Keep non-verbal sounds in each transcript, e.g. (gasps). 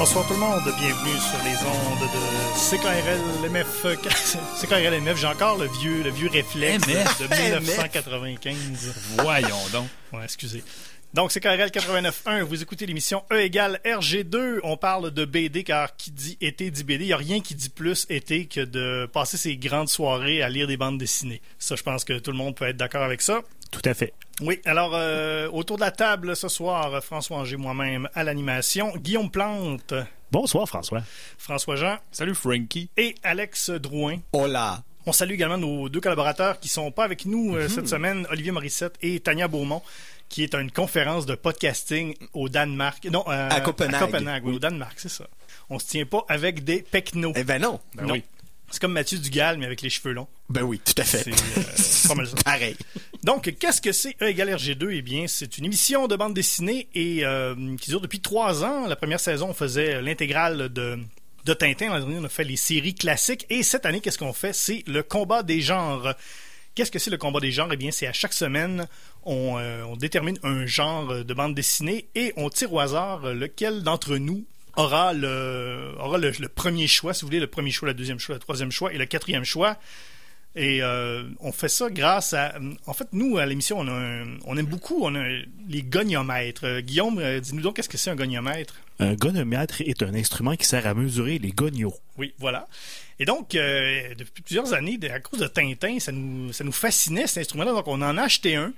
Bonsoir tout le monde, bienvenue sur les ondes de CKRL MF. (laughs) CKRL MF, j'ai encore le vieux, le vieux réflexe MF. de (laughs) 1995. Voyons donc. Ouais, excusez. Donc, c'est KRL 89.1. Vous écoutez l'émission E égale RG2. On parle de BD car qui dit été dit BD. Il n'y a rien qui dit plus été que de passer ses grandes soirées à lire des bandes dessinées. Ça, je pense que tout le monde peut être d'accord avec ça. Tout à fait. Oui, alors euh, autour de la table ce soir, François Anger, moi-même à l'animation, Guillaume Plante, Bonsoir, François. François Jean Salut Frankie. et Alex Drouin. Hola. On salue également nos deux collaborateurs qui sont pas avec nous euh, cette semaine, Olivier Morissette et Tania Beaumont, qui est à une conférence de podcasting au Danemark. Non, euh, À Copenhague. oui, au Danemark, c'est ça. On se tient pas avec des pecnos. Eh ben non. non. C'est comme Mathieu Dugal, mais avec les cheveux longs. Ben oui, tout à fait. C'est euh. (laughs) Pareil. Donc, qu'est-ce que c'est E égale RG2? Eh bien, c'est une émission de bande dessinée et euh, qui dure depuis trois ans. La première saison, on faisait l'intégrale de, de Tintin. L'an dernier, on a fait les séries classiques. Et cette année, qu'est-ce qu'on fait? C'est le combat des genres. Qu'est-ce que c'est le combat des genres? Eh bien, c'est à chaque semaine, on, euh, on détermine un genre de bande dessinée et on tire au hasard lequel d'entre nous aura le aura le, le premier choix, si vous voulez, le premier choix, le deuxième choix, le troisième choix et le quatrième choix. Et euh, on fait ça grâce à. En fait, nous, à l'émission, on, a un- on aime beaucoup on a les goniomètres. Euh, Guillaume, euh, dis-nous donc, qu'est-ce que c'est un goniomètre? Un gonomètre est un instrument qui sert à mesurer les gonios. Oui, voilà. Et donc, depuis plusieurs années, à cause de Tintin, ça nous, ça nous fascinait cet instrument-là. Donc, on en a acheté un.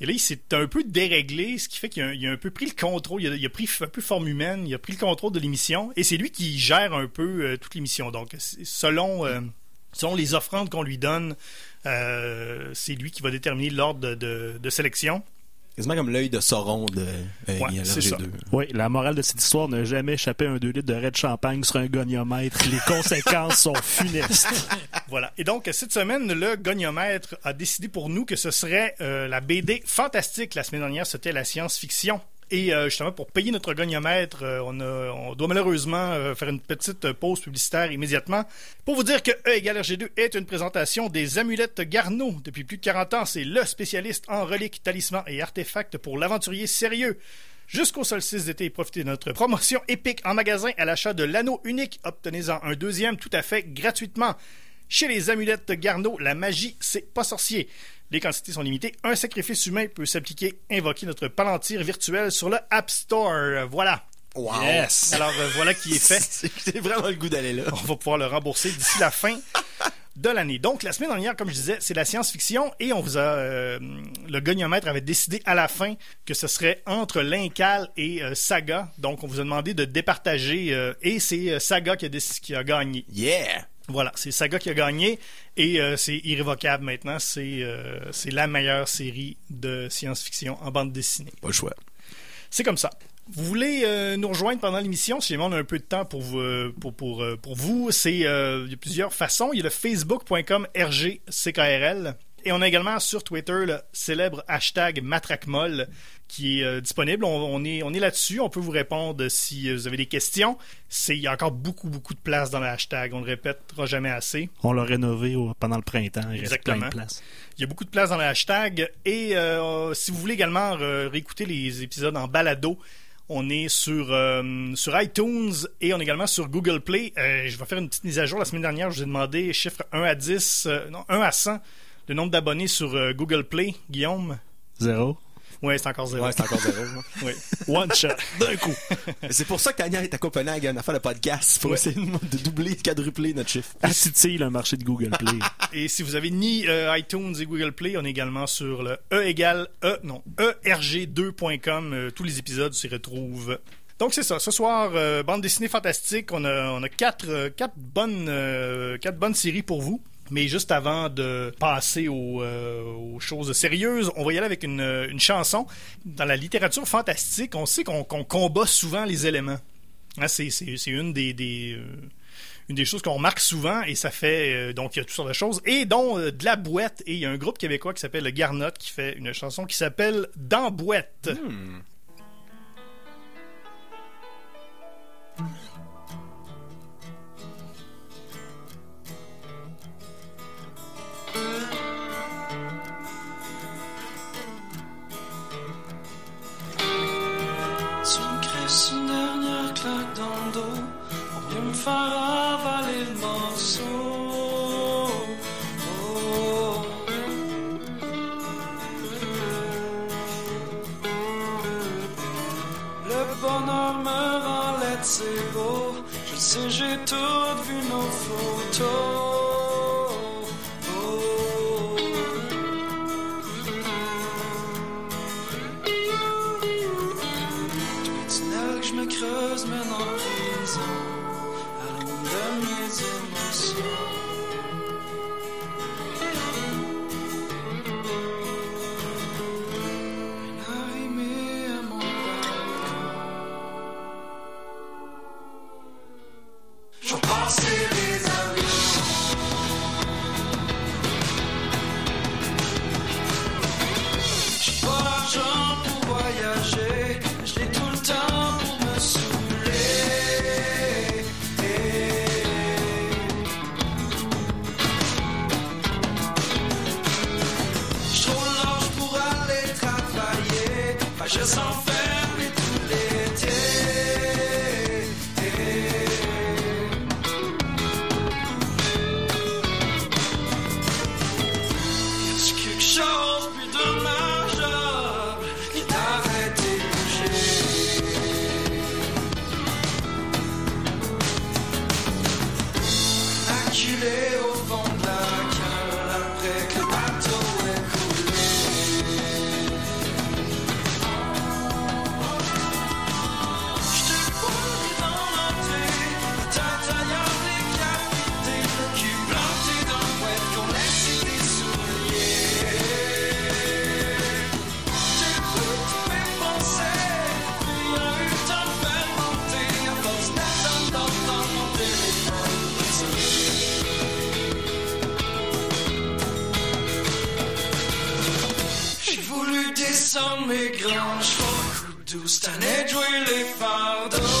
Et là, il s'est un peu déréglé, ce qui fait qu'il a, il a un peu pris le contrôle. Il a, il a pris un peu forme humaine, il a pris le contrôle de l'émission. Et c'est lui qui gère un peu toute l'émission. Donc, selon, selon les offrandes qu'on lui donne, euh, c'est lui qui va déterminer l'ordre de, de- de sélection. Quasiment comme l'œil de Sauron de euh, Ouais, ILRG2. c'est ça. Oui, la morale de cette histoire n'a jamais échappé un 2 litres de de champagne sur un goniomètre. Les conséquences sont funestes. (laughs) Voilà. Et donc, cette semaine, le goniomètre a décidé pour nous que ce serait euh, la BD fantastique. La semaine dernière, c'était la science-fiction. Et euh, justement, pour payer notre goniomètre, euh, on, doit malheureusement euh, faire une petite pause publicitaire immédiatement. Pour vous dire que E égale RG2 est une présentation des amulettes Garneau. Depuis plus de 40 ans, c'est le spécialiste en reliques, talismans et artefacts pour l'aventurier sérieux. Jusqu'au solstice d'été, profitez de notre promotion épique en magasin à l'achat de l'anneau unique. Obtenez-en un deuxième tout à fait gratuitement. Chez les amulettes Garneau, la magie, c'est pas sorcier. Les quantités sont limitées. Un sacrifice humain peut s'appliquer. Invoquez notre palantir virtuel sur le App Store. Voilà. Wow. Yes. Alors euh, voilà qui est fait. (laughs) C'est j'ai vraiment le goût d'aller là. On va pouvoir le rembourser d'ici la fin de l'année. Donc, la semaine dernière, comme je disais, c'est la science-fiction et on vous a. euh, le goniomètre avait décidé à la fin que ce serait entre Lincal et euh, Saga. Donc, on vous a demandé de départager euh, et c'est euh, Saga qui a, qui a gagné. Yeah. Voilà, c'est Saga qui a gagné et euh, c'est irrévocable maintenant. C'est euh, c'est la meilleure série de science-fiction en bande dessinée. Pas le choix. C'est comme ça. Vous voulez euh, nous rejoindre pendant l'émission, si jamais on a un peu de temps pour vous, euh, pour, pour, euh, pour vous, c'est euh, il y a plusieurs façons. Il y a le facebook.com RGCKRL et on a également sur Twitter le célèbre hashtag MatraqueMolle qui est euh, disponible. On, on est, on est là-dessus. On peut vous répondre si euh, vous avez des questions. C'est, il y a encore beaucoup, beaucoup de place dans le hashtag. On ne le répétera jamais assez. On l'a rénové au- pendant le printemps. Il reste plein Exactement. de place. Il y a beaucoup de place dans le hashtag. Et euh, si vous voulez également réécouter les épisodes en balado, on est sur, euh, sur iTunes et on est également sur Google Play. Euh, je vais faire une petite mise à jour. La semaine dernière, je vous ai demandé chiffre 1 à 10, euh, non, 1 à 100, le nombre d'abonnés sur euh, Google Play. Guillaume? Zéro. Ouais, c'est encore zéro. Ouais, c'est encore zéro. (laughs) moi. Oui. One shot. (laughs) D'un coup. c'est pour ça que Tania est à Copenhague à faire le podcast. Pour Ouais. essayer de doubler, de quadrupler notre chiffre. Attitille le marché de Google Play. (laughs) Et si vous avez ni euh, iTunes et Google Play, on est également sur le E égale E, non, ERG2.com. Euh, tous les épisodes s'y retrouvent. Donc c'est ça. Ce soir, euh, bande dessinée fantastique. On a, on a quatre, euh, quatre bonnes, euh, quatre bonnes séries pour vous. Mais juste avant de passer aux, euh, aux choses sérieuses, on va y aller avec une, chanson. Dans la littérature fantastique, on sait qu'on combat souvent les éléments. Hein, c'est euh, une des choses qu'on remarque souvent et ça fait euh, donc il y a toutes sortes de choses et dont de la boîte et il y a un groupe québécois qui s'appelle le Garnotte qui fait une chanson qui s'appelle Dans boîte. Tu Immaculée au vent. ça m'égrange. Faut douce, t'as jouer les fardeaux.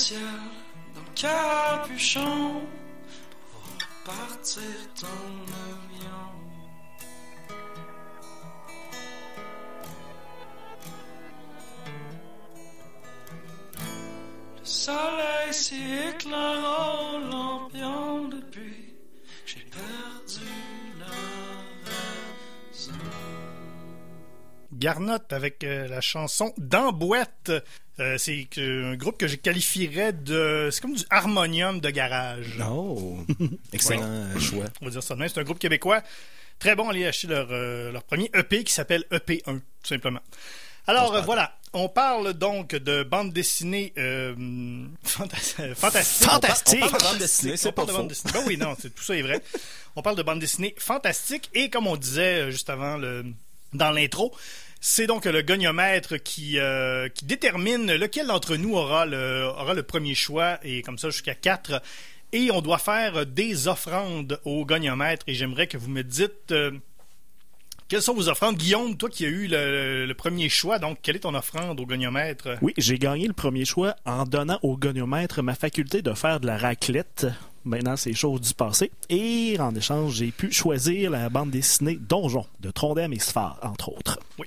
ciel d'un capuchon pour voir partir ton avion. Le soleil s'y. Garnotte avec euh, la chanson Dans Boîte. Euh, c'est un groupe que je qualifierais de. C'est comme du harmonium de garage. Oh, (laughs) excellent choix. On va dire ça de même. C'est un groupe québécois. Très bon, allez acheter leur, euh, leur premier EP qui s'appelle EP1, tout simplement. Alors voilà, on parle donc de bande dessinée euh, fantastique. Euh, fantastique. On, parle de bande dessinée, c'est. Dessinée. Ben oui, non, tout ça est vrai. (laughs) on parle de bande dessinée fantastique et comme on disait juste avant le dans l'intro, c'est donc le gagnomètre euh, qui, détermine lequel d'entre nous aura le, premier choix, et comme ça jusqu'à quatre Et on doit faire des offrandes au gagnomètre, et j'aimerais que vous me dites... Euh, quelles sont vos offrandes? Guillaume, toi qui as eu le, premier choix, donc quelle est ton offrande au goniomètre? Oui, j'ai gagné le premier choix en donnant au goniomètre ma faculté de faire de la raclette. Maintenant, c'est chose du passé. Et en échange, j'ai pu choisir la bande dessinée Donjon de Trondheim et Sphare, entre autres. Oui,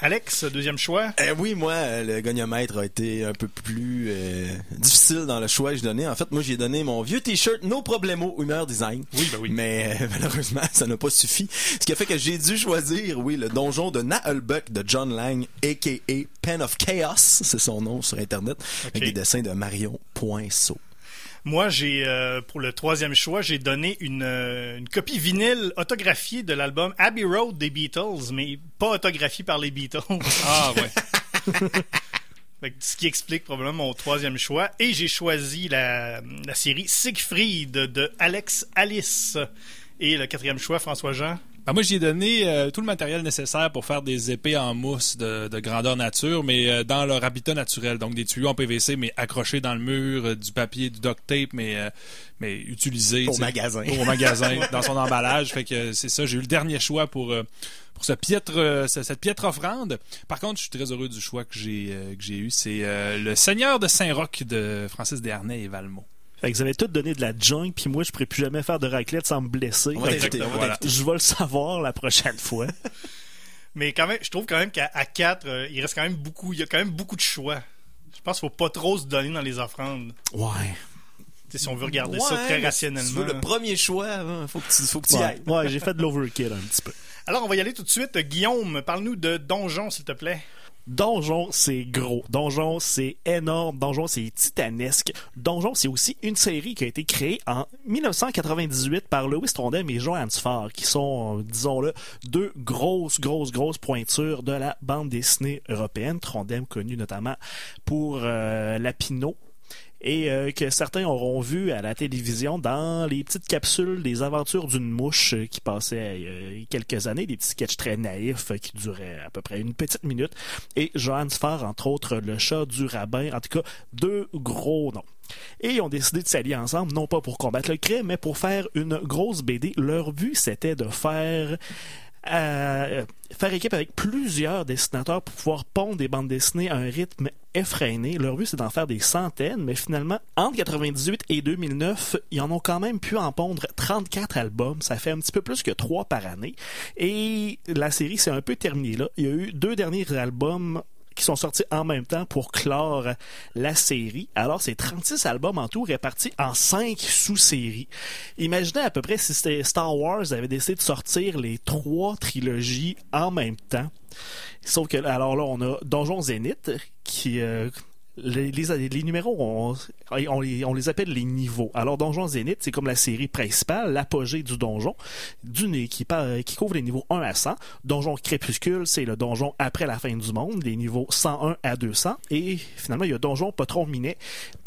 Alex, deuxième choix? Euh, oui, moi, euh, le goniomètre a été un peu plus euh, difficile dans le choix que j'ai donné. En fait, moi, j'ai donné mon vieux t-shirt No Problemo Humeur Design. Oui, ben oui. Mais euh, (laughs) malheureusement, ça n'a pas suffi. Ce qui a fait que j'ai dû choisir, oui, le donjon de Nahelbuck de John Lang, a.k.a. Pen of Chaos, c'est son nom sur Internet, avec Ok. des dessins de Marion Poinceau. Moi, j'ai euh, pour le troisième choix, j'ai donné une, euh, une copie vinyle autographiée de l'album Abbey Road des Beatles, mais pas autographiée par les Beatles. (laughs) Ah, ouais. (laughs) Ce qui explique probablement mon troisième choix. Et j'ai choisi la, la série Siegfried de Alex Alice. Et le quatrième choix, François Jean. Ben, moi, j'ai donné euh, tout le matériel nécessaire pour faire des épées en mousse de, de grandeur nature, mais euh, dans leur habitat naturel. Donc, des tuyaux en PVC, mais accrochés dans le mur, euh, du papier, du duct tape, mais, euh, mais utilisés. Au magasin. Au magasin, (laughs) dans son emballage. Fait que c'est ça. J'ai eu le dernier choix pour, euh, pour ce piètre, euh, ce- cette piètre offrande. Par contre, je suis très heureux du choix que j'ai euh, que j'ai eu. C'est euh, Le Seigneur de Saint-Roch de Francis Desharnais et Valmont. Fait que vous avez tous donné de la junk, puis moi, je pourrais plus jamais faire de raclette sans me blesser. Va que voilà. je vais le savoir la prochaine fois. (laughs) Mais quand même, je trouve quand même qu'à à 4, il reste quand même beaucoup, il y a quand même beaucoup de choix. Je pense qu'il faut pas trop se donner dans les offrandes. Ouais. Si on veut regarder Ouais, ça très mais si rationnellement. Tu veux le premier choix, hein, faut que tu, faut que tu y ailles. ouais, j'ai fait de l'overkill un petit peu. Alors, on va y aller tout de suite. Guillaume, parle-nous de Donjon, s'il te plaît. Donjon, c'est gros. Donjon, c'est énorme. Donjon, c'est titanesque. Donjon, c'est aussi une série qui a été créée en 1998 par Louis Trondheim et Joan Farr, qui sont, disons-le, deux grosses, grosses, grosses pointures de la bande dessinée européenne. Trondheim connu notamment pour euh, et euh, que certains auront vu à la télévision dans les petites capsules des aventures d'une mouche euh, qui passaient euh, quelques années, des petits sketchs très naïfs euh, qui duraient à peu près une petite minute. Et Johannes Farr, entre autres, le chat du rabbin, en tout cas, deux gros noms. Et ils ont décidé de s'allier ensemble, non pas pour combattre le crime, mais pour faire une grosse BD. Leur but, c'était de faire euh, faire équipe avec plusieurs dessinateurs pour pouvoir pondre des bandes dessinées à un rythme effréné. Leur but, c'est d'en faire des centaines, mais finalement, entre 98 et 2009, ils en ont quand même pu en pondre 34 albums. Ça fait un petit peu plus que 3 par année. Et la série s'est un peu terminée là. Il y a eu deux derniers albums qui sont sortis en même temps pour clore la série. Alors, c'est 36 albums en tout répartis en 5 sous-séries. Imaginez à peu près si Star Wars avait décidé de sortir les trois trilogies en même temps. Sauf que, alors là, on a Donjon Zénith, qui... euh, les, numéros, on, les, appelle les niveaux. Alors, Donjon Zénith, c'est comme la série principale, l'apogée du donjon, du, qui, qui couvre les niveaux 1 à 100. Donjon Crépuscule, c'est le donjon après la fin du monde, les niveaux 101 à 200. Et finalement, il y a Donjon Patron Minet,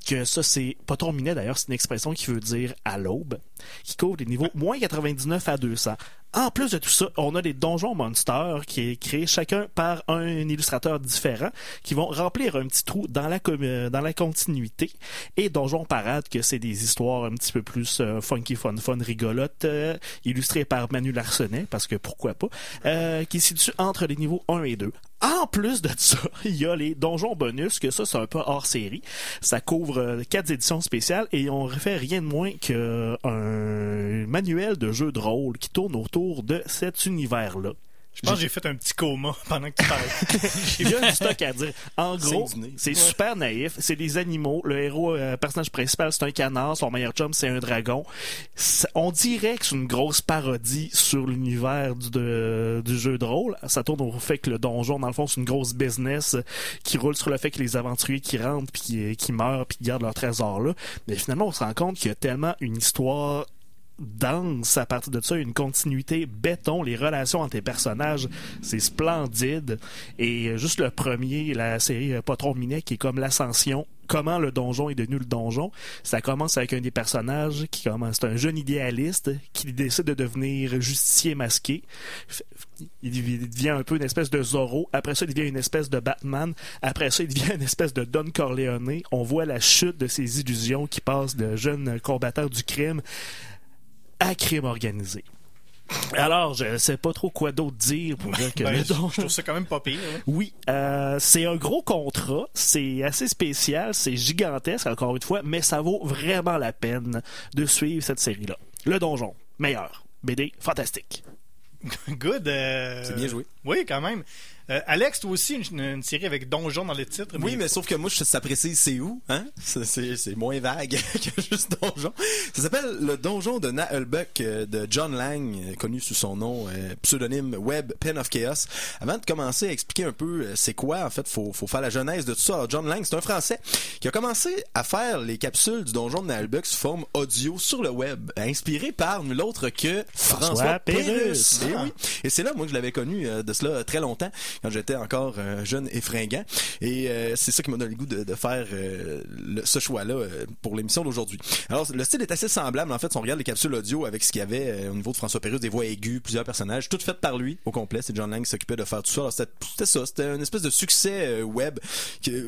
que ça, c'est Patron Minet, d'ailleurs, c'est une expression qui veut dire à l'aube, qui couvre les niveaux moins 99 à 200. En plus de tout ça, on a des donjons monsters qui est créé chacun par un illustrateur différent qui vont remplir un petit trou dans la euh, dans la continuité et donjon parade que c'est des histoires un petit peu plus euh, funky fun fun rigolotes euh, illustrées par Manu Larsenet parce que pourquoi pas euh, qui se situe entre les niveaux 1 et 2. En plus de ça, (laughs) il y a les donjons bonus, que ça, c'est un peu hors série. Ça couvre euh, quatre éditions spéciales et on refait rien de moins qu'un manuel de jeu de rôle qui tourne autour de cet univers-là. Je pense que j'ai fait un petit coma (laughs) pendant que tu parlais. (laughs) Il y a du stock à dire. En gros, c'est super naïf. C'est des animaux. Le héros, euh, personnage principal, c'est un canard. Son meilleur chum, c'est un dragon. On dirait que c'est une grosse parodie sur l'univers du, de- du jeu de rôle. Ça tourne au fait que le donjon, dans le fond, c'est une grosse business qui roule sur le fait que les aventuriers qui rentrent, puis qui, qui meurent, puis qui gardent leur trésor là. Mais finalement, on se rend compte qu'il y a tellement une histoire dense à partir de ça, une continuité béton, les relations entre les personnages, c'est splendide. Et euh, juste le premier, la série euh, Patron Minet, qui est comme l'ascension, comment le donjon est devenu le donjon. Ça commence avec un des personnages qui commence, c'est un jeune idéaliste qui décide de devenir justicier masqué. Il dev- il devient un peu une espèce de Zorro. Après ça, il devient une espèce de Batman. Après ça, il devient une espèce de Don Corleone. On voit la chute de ses illusions qui passe de jeune combattant du crime à crime organisé. Alors, je sais pas trop quoi d'autre dire pour dire que Ben, le je, donjon- je trouve ça quand même pas pire. hein. Oui, euh, c'est un gros contrat, c'est assez spécial, c'est gigantesque encore une fois, mais ça vaut vraiment la peine de suivre cette série-là. Le donjon, meilleur. BD, fantastique. (laughs) Good. euh, C'est bien joué. Oui, quand même. Euh, Alex, toi aussi, une, une série avec donjon dans le titre. Oui, mais sauf que moi, je- ça précise c'est où, hein? (laughs) C'est- C'est c'est moins vague (laughs) que juste donjon. Ça s'appelle le donjon de Nahelbuck euh, de John Lang, euh, connu sous son nom euh, pseudonyme Web Pen of Chaos. Avant de commencer à expliquer un peu c'est quoi, en fait, faut, faut faire la genèse de tout ça. Alors, John Lang, c'est un Français qui a commencé à faire les capsules du donjon de Nahelbuck sous forme audio sur le web, inspiré par nul autre que François, François. Pérusse. Eh oui. Et c'est là, moi, que je l'avais connu euh, de cela très longtemps, quand j'étais encore euh, jeune et fringant. Et euh, c'est ça qui m'a donné le goût de, de faire euh, le- ce choix-là pour l'émission d'aujourd'hui. Alors, le style est assez semblable. En fait, si on regarde les capsules audio avec ce qu'il y avait au niveau de François Pérusse, des voix aiguës, plusieurs personnages, toutes faites par lui au complet. C'est John Lang qui s'occupait de faire tout ça. Alors, c'était ça. C'était une espèce de succès web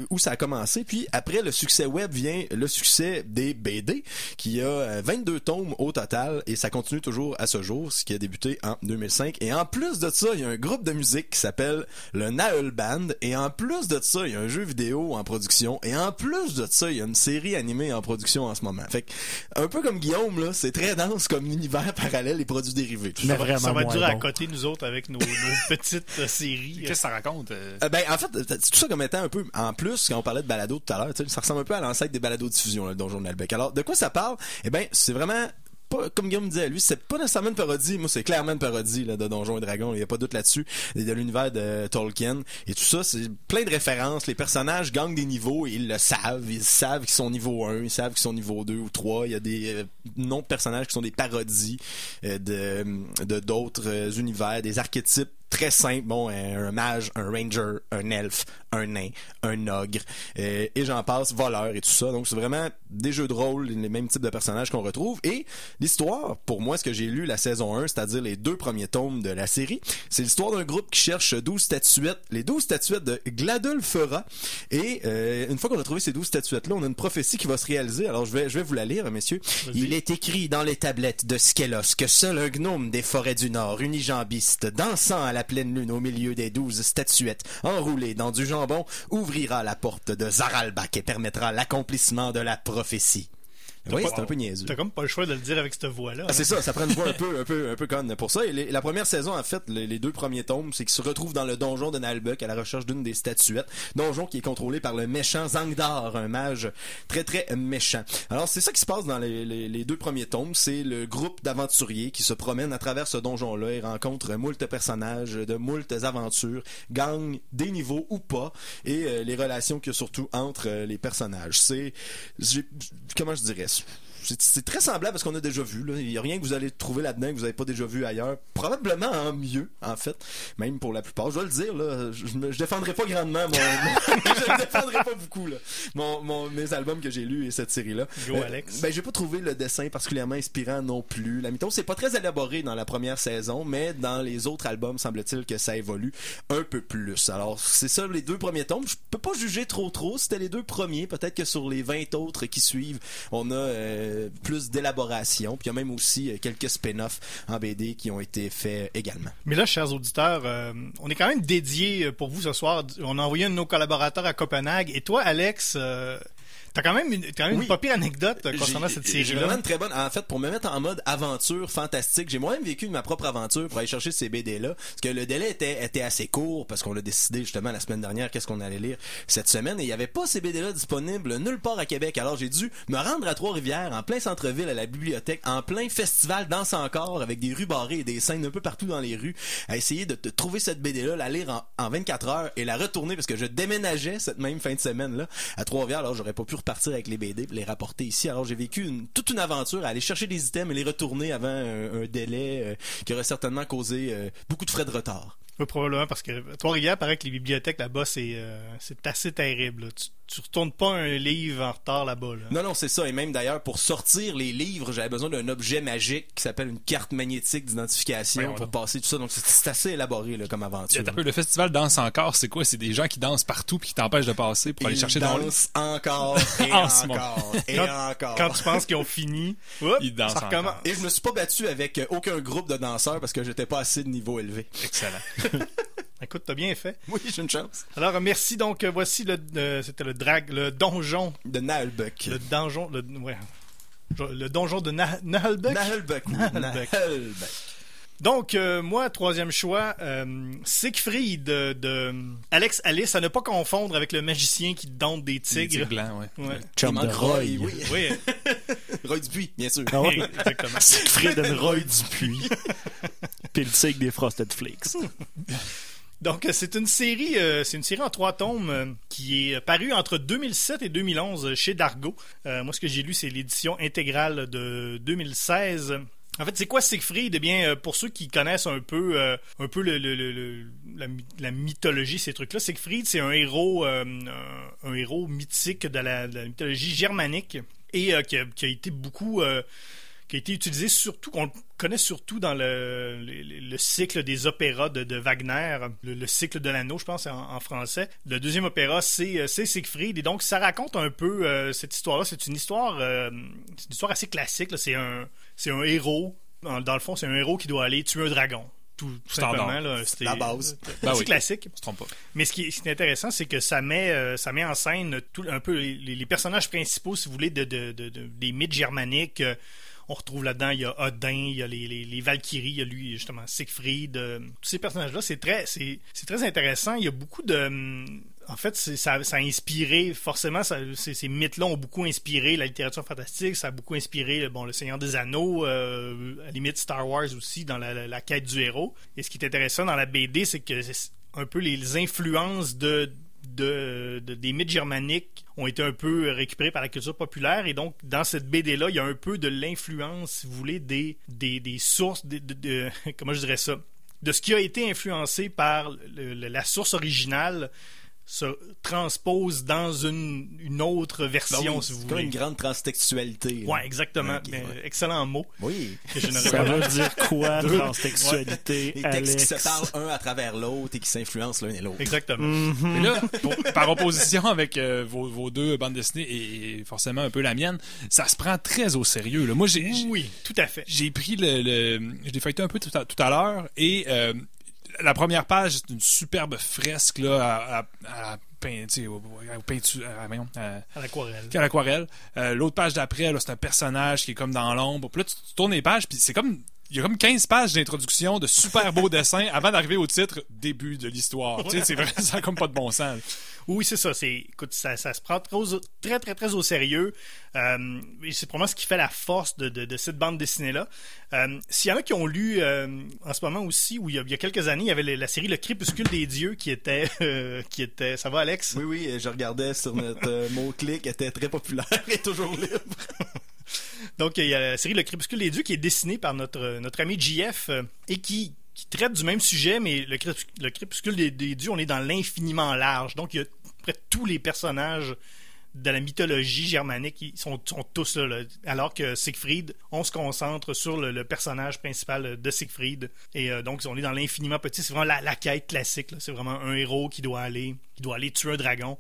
où ça a commencé. Puis, après le succès web vient le succès des BD, qui a euh, 22 tomes au total et ça continue toujours à ce jour, ce qui a débuté en 2005. Et en plus de ça, il y a un groupe de musique qui s'appelle le Naël Band. Et en plus de ça, il y a un jeu vidéo en production. Et en plus de ça, il y a une série animée en production en ce moment. Fait que, un peu comme Guillaume, là, c'est très dense comme univers parallèle et produits dérivés. Mais ça vraiment ça va être dur à côté, nous autres, avec nos, nos (laughs) petites euh, séries. Qu'est-ce que ça raconte? euh? Euh, ben en fait c'est tout ça comme étant un peu en plus quand on parlait de balado tout à l'heure tu sais, ça ressemble un peu à l'ancêtre des balados diffusion là, le donjon de alors de quoi ça parle? Eh ben c'est vraiment pas, comme Guillaume disait, lui, c'est pas nécessairement une parodie. Moi, c'est clairement une parodie là, de Donjons et Dragons. Il y a pas de doute là-dessus. De l'univers de Tolkien. Et tout ça, c'est plein de références. Les personnages gagnent des niveaux et ils le savent. Ils savent qu'ils sont niveau 1, ils savent qu'ils sont niveau 2 ou 3. Il y a des euh, noms de personnages qui sont des parodies euh, de de d'autres euh, univers, des archétypes très simples. Bon, un, un mage, un ranger, un elfe, un nain, un ogre, euh, et j'en passe, voleur et tout ça. Donc c'est vraiment des jeux de rôle, les mêmes types de personnages qu'on retrouve. Et l'histoire, pour moi, ce que j'ai lu la saison 1, c'est-à-dire les deux premiers tomes de la série, c'est l'histoire d'un groupe qui cherche 12 statuettes, les 12 statuettes de Gladulfera. Et euh, une fois qu'on a trouvé ces 12 statuettes-là, on a une prophétie qui va se réaliser. Alors je vais, je vais vous la lire, messieurs. Il est écrit dans les tablettes de Skelos que seul un gnome des forêts du Nord, unijambiste, dansant à la pleine lune au milieu des douze statuettes, enroulées dans du jambon, ouvrira la porte de Zaralbak et permettra l'accomplissement de la prophétie. Oui, c'est un peu niaiseux. T'as comme pas le choix de le dire avec cette voix-là. Ah, c'est hein. ça, ça prend une voix un (laughs) peu, un peu, un peu conne pour ça. Et les- la première saison, en fait, les, les deux premiers tomes, c'est qu'ils se retrouvent dans le donjon de Nalbuck à la recherche d'une des statuettes. Donjon qui est contrôlé par le méchant Zangdar, un mage très très méchant. Alors c'est ça qui se passe dans les, les- les deux premiers tomes. C'est le groupe d'aventuriers qui se promènent à travers ce donjon-là et rencontrent moult personnages de moult aventures, gagnent des niveaux ou pas, et euh, les relations qu'il y a surtout entre euh, les personnages. C'est, comment je dirais, c'est c'est très semblable à ce qu'on a déjà vu. Là. Il n'y a rien que vous allez trouver là-dedans que vous n'avez pas déjà vu ailleurs. Probablement en mieux, en fait. Même pour la plupart. Je dois le dire, là, je, je défendrai pas grandement mon... (laughs) je ne défendrai pas beaucoup, là. Mon, mon- mes albums que j'ai lus et cette série-là. Go, Euh, Alex. Ben, j'ai pas trouvé le dessin particulièrement inspirant non plus. La mythos, c'est pas très élaboré dans la première saison, mais dans les autres albums, semble-t-il que ça évolue un peu plus. Alors, c'est ça les deux premiers tomes. Je peux pas juger trop trop. C'était les deux premiers. Peut-être que sur les 20 autres qui suivent, on a euh, plus d'élaboration. Puis il y a même aussi euh, quelques spin-offs en BD qui ont été faits également. Mais là, chers auditeurs, euh, on est quand même dédié euh, pour vous ce soir. On a envoyé un de nos collaborateurs à Copenhague. Et toi, Alex, euh, t'as quand même une, t'as quand même Oui. une pas pire anecdote euh, concernant J'ai- cette J'ai série-là. vraiment une très bonne. En fait, pour me mettre en mode aventure fantastique, j'ai moi-même vécu ma propre aventure pour aller chercher ces BD-là. Parce que le délai était, était assez court parce qu'on a décidé justement la semaine dernière qu'est-ce qu'on allait lire cette semaine et il n'y avait pas ces BD-là disponibles nulle part à Québec. Alors j'ai dû me rendre à Trois-Rivières, en plein centre-ville, à la bibliothèque, en plein festival Danse encore avec des rues barrées et des scènes un peu partout dans les rues, à essayer de, de trouver cette BD-là, la lire en, en 24 heures et la retourner parce que je déménageais cette même fin de semaine-là à Trois-Rivières. Alors j'aurais pas pu repartir avec les BD et les rapporter ici. Alors j'ai vécu toute une aventure à aller chercher des items et les retourner avant un, délai euh, qui aurait certainement causé euh, beaucoup de frais de retard. Oui, probablement parce que Trois-Rivières, paraît que les bibliothèques là-bas, c'est euh, assez terrible. Tu retournes pas un livre en retard là-bas. Là. Non, non, c'est ça. Et même d'ailleurs, pour sortir les livres, j'avais besoin d'un objet magique qui s'appelle une carte magnétique d'identification pour donc. passer tout ça. Donc, c'est assez élaboré là, comme aventure. Peu, Le festival Danse encore, c'est quoi? C'est des gens qui dansent partout puis qui t'empêchent de passer pour aller chercher dans le... dansent encore (laughs) et En moment. encore et Quand- encore. Quand tu penses qu'ils ont fini, Ils dansent ça recommence. encore. Et je me suis pas battu avec aucun groupe de danseurs parce que j'étais pas assez de niveau élevé. Excellent. (laughs) Écoute, t'as bien fait. Oui, j'ai une chance. Alors, merci. Donc, euh, voici le, euh, c'était le drag, le donjon, De Nahelbuck. le donjon, le, ouais, le donjon de Na- Nahelbeck. Nahelbuck. oui. Donc, euh, moi, troisième choix, euh, Siegfried de, de Alex Alice, à ne pas confondre avec le magicien qui dompte des Tigre tigres. blanc, ouais. Ouais. Chum de manque Roy. Oui. Oui, (laughs) Roy Dupuis, bien sûr. Ah ouais? exactement. Siegfried and Roy Dupuis. Puis le tigre des Frosted Flakes. (laughs) Donc, euh, c'est une série, euh, c'est une série en trois tomes euh, qui est parue entre 2007 et 2011 euh, chez Dargo. Euh, moi, ce que j'ai lu, c'est l'édition intégrale de 2016. En fait, c'est quoi Siegfried? Eh bien, pour ceux qui connaissent un peu, un peu le, la, la mythologie, ces trucs-là, Siegfried, c'est un héros, un, héros mythique de la, mythologie germanique et qui, a, qui a été beaucoup qui a été utilisé surtout, qu'on connaît surtout dans le, le, le cycle des opéras de, de Wagner, le, le cycle de l'anneau, je pense, en, en français. Le deuxième opéra, c'est euh, c'est Siegfried, et donc ça raconte un peu euh, cette histoire-là. C'est une histoire, euh, c'est une histoire assez classique. là. C'est un, c'est un héros. Dans, dans le fond, c'est un héros qui doit aller tuer un dragon. Tout, tout Standard. simplement. Là, C'était- La base. Ben c'est oui. classique. On se trompe pas. Mais ce qui est, ce qui est intéressant, c'est que ça met, euh, ça met en scène tout, un peu les, les personnages principaux, si vous voulez, de, de- de- de- des mythes germaniques. Euh, on retrouve là-dedans, il y a Odin, il y a les, les, Valkyries, il y a lui, justement, Siegfried. euh, tous ces personnages-là, c'est très, très intéressant. Il y a beaucoup de. hum, En fait, ça, a inspiré, forcément, ces, mythes-là ont beaucoup inspiré la littérature fantastique, ça a beaucoup inspiré bon, Le Seigneur des Anneaux, euh, à la limite Star Wars aussi, dans la, la- la quête du héros. Et ce qui est intéressant dans la BD, c'est que un peu les influences de, de, de- des mythes germaniques ont été un peu récupérés par la culture populaire. Et donc dans cette BD là il y a un peu de l'influence si vous voulez des, des, des sources de, (laughs) comment je dirais ça? De ce qui a été influencé par la source originale se transpose dans une, une autre Ben version oui, si vous voulez une grande transtextualité. ouais exactement Mais, ouais. excellent mot Oui. que je n'aurais Ça pas veut dire quoi, (laughs) transtextualité, Les textes qui se parlent un à travers l'autre et qui s'influencent l'un et l'autre. exactement Mais là, pour- par opposition avec euh, vos, vos deux bandes dessinées et, et forcément un peu la mienne, ça se prend très au sérieux. Là. Moi, j'ai j'ai- oui tout à fait j'ai pris le, le- je l'ai feuilleté un peu tout à, tout à l'heure et euh, la première page c'est une superbe fresque là à, à, à au peintu- à- l'aquarelle. Euh, L'autre page d'après, là, c'est un personnage qui est comme dans l'ombre. Puis là, tu, tu tournes les pages, puis c'est comme. Il y a comme 15 pages d'introduction de super beaux dessins avant d'arriver au titre début de l'histoire. Tu sais, c'est vrai, ça comme pas de bon sens. Oui, c'est ça. C'est, écoute, ça, ça se prend très, très, très, très au sérieux. Euh, et c'est probablement ce qui fait la force de, de, de cette bande dessinée-là. Euh, S'il y en a qui ont lu euh, en ce moment aussi, où il y a, il y a quelques années, il y avait la, la série Le Crépuscule des dieux qui était, euh, qui était. Ça va, Alex? Oui, oui, je regardais sur notre euh, mot-clic, elle était très populaire et toujours libre. (laughs) Donc, il y a la série Le Crépuscule des dieux qui est dessinée par notre, notre ami JF euh, et qui, qui traite du même sujet, mais le, crépus- le Crépuscule des, dieux, on est dans l'infiniment large. Donc, il y a près tous les personnages de la mythologie germanique, ils sont, tous là. Alors que Siegfried, on se concentre sur le, personnage principal de Siegfried. Et euh, donc, on est dans l'infiniment petit. C'est vraiment la, la quête classique. C'est vraiment un héros qui doit aller, qui doit aller tuer un dragon.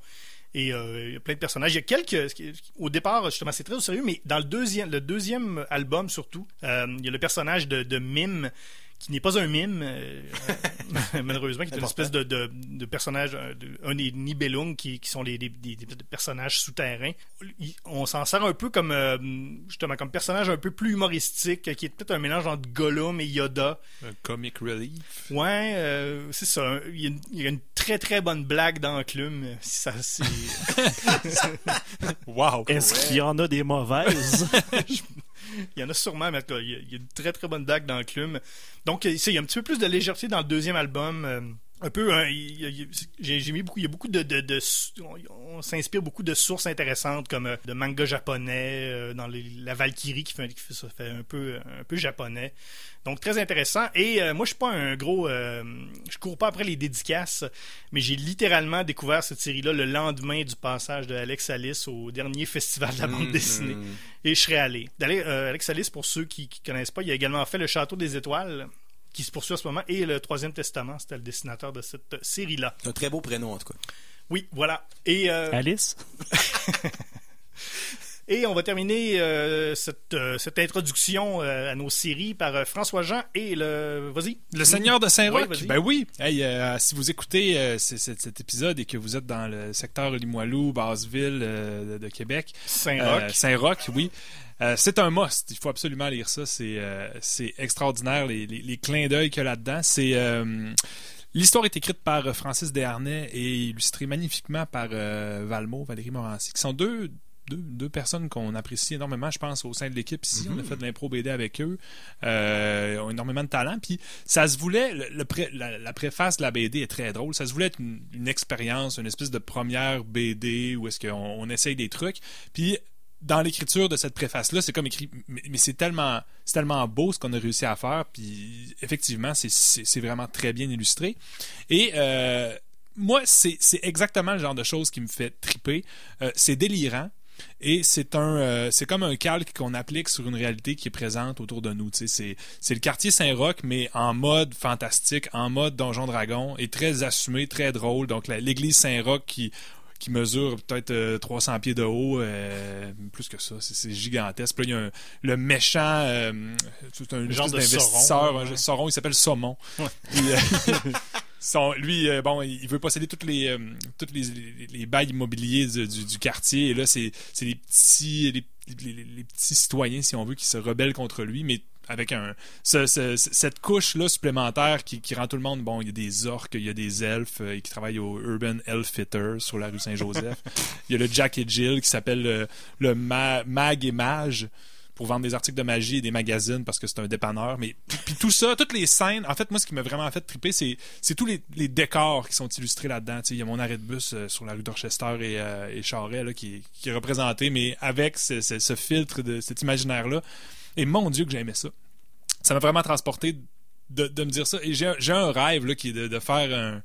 Et euh, il y a plein de personnages. Il y a quelques. Au départ, justement, c'est très au sérieux, mais dans le deuxième, le deuxième album surtout, euh, il y a le personnage de, de Mime qui n'est pas un mime, euh, (laughs) malheureusement, qui est une espèce de, de, de personnage, de, un des Nibelung qui, qui sont les, des, personnages souterrains. On s'en sert un peu comme, euh, justement, comme personnage un peu plus humoristique, qui est peut-être un mélange entre Gollum et Yoda. Un comic relief. Ouais, euh, c'est ça. Il y, a une, il y a une très très bonne blague d'enclume. Ça, c'est... (laughs) Wow. Est-ce qu'il y en a des mauvaises? (laughs) Il y en a sûrement, mais il y a, une très très bonne blague d'enclume. Donc, euh, il y a un petit peu plus de légèreté dans le deuxième album. Un peu hein, j'ai mis beaucoup il y a beaucoup de, de, de- on, on s'inspire beaucoup de sources intéressantes comme euh, de manga japonais euh, dans les- la Valkyrie qui fait, qui fait ça fait un peu un peu japonais. Donc très intéressant. Et euh, moi je suis pas un gros euh, je cours pas après les dédicaces mais j'ai littéralement découvert cette série là le lendemain du passage de Alex Alice au dernier festival de la bande Mm, dessinée. Et je serais allé. D'aller, Alex Alice, pour ceux qui ne connaissent pas, il a également fait Le Château des Étoiles, qui se poursuit en ce moment, et Le Troisième Testament. C'était le dessinateur de cette euh, série-là. Un très beau prénom, en tout cas. Oui, voilà. Et, euh, Alice? (laughs) et on va terminer euh, cette, euh, cette introduction euh, à nos séries par François Jean et le. Vas-y. Le Seigneur de Saint-Roch, Oui, ben oui. Hey, si vous écoutez c- c- cet épisode et que vous êtes dans le secteur Limoilou, Basseville de, de Québec, Saint-Roch. Saint-Roch, oui. Euh, c'est un must. Il faut absolument lire ça. C'est euh, c'est extraordinaire les, les, les clins d'œil qu'il y a là-dedans. C'est euh, l'histoire est écrite par Francis Desharnais et illustrée magnifiquement par Valmont, Valérie Morancy, qui sont deux deux, deux personnes qu'on apprécie énormément, je pense, au sein de l'équipe ici. On a fait de l'impro BD avec eux. Euh, ils ont énormément de talent. Puis ça se voulait, le, le pré- la, la préface de la BD est très drôle. Ça se voulait être une, une expérience, une espèce de première BD où est-ce qu'on on essaye des trucs. Puis dans l'écriture de cette préface-là, c'est comme écrit, mais, mais c'est tellement, tellement beau ce qu'on a réussi à faire. Puis effectivement, c'est, vraiment très bien illustré. Et euh, moi, c'est, c'est exactement le genre de choses qui me fait triper. Euh, c'est délirant. Et c'est un, euh, c'est comme un calque qu'on applique sur une réalité qui est présente autour de nous. C'est, c'est le quartier Saint-Roch, mais en mode fantastique, en mode Donjon Dragon, et très assumé, très drôle. Donc la- l'église Saint-Roch qui qui mesure peut-être euh, 300 pieds de haut, euh, plus que ça, c'est, c'est gigantesque. Puis là, il y a un- le méchant, euh, c'est un Genre d'investisseur, Sauron, un. Sauron, il s'appelle Saumon. Puis, euh, (laughs) son- lui, euh, bon, il veut posséder toutes les, euh, toutes les, les, les bails immobiliers du, du, du quartier. Et là, c'est, c'est les petits, les, les- les- les petits citoyens, si on veut, qui se rebellent contre lui, mais avec un ce- ce- cette couche là supplémentaire qui, qui rend tout le monde bon il y a des orques il y a des elfes euh, qui travaillent au Urban Elf Fitter sur la rue Saint-Joseph (laughs) il y a le Jack et Jill qui s'appelle le, le Ma- Mag et Mage pour vendre des articles de magie et des magazines parce que c'est un dépanneur. Mais (laughs) puis, tout ça, toutes les scènes, en fait, moi, ce qui m'a vraiment fait triper, c'est, tous les, décors qui sont illustrés là-dedans. Il y a mon arrêt de bus euh, sur la rue d'Orchester et, euh, qui, est- représenté, mais avec ce, filtre, de cet imaginaire-là. Et mon Dieu que j'aimais ça. Ça m'a vraiment transporté de, me dire ça. Et j'ai, un- rêve là, qui est de faire un...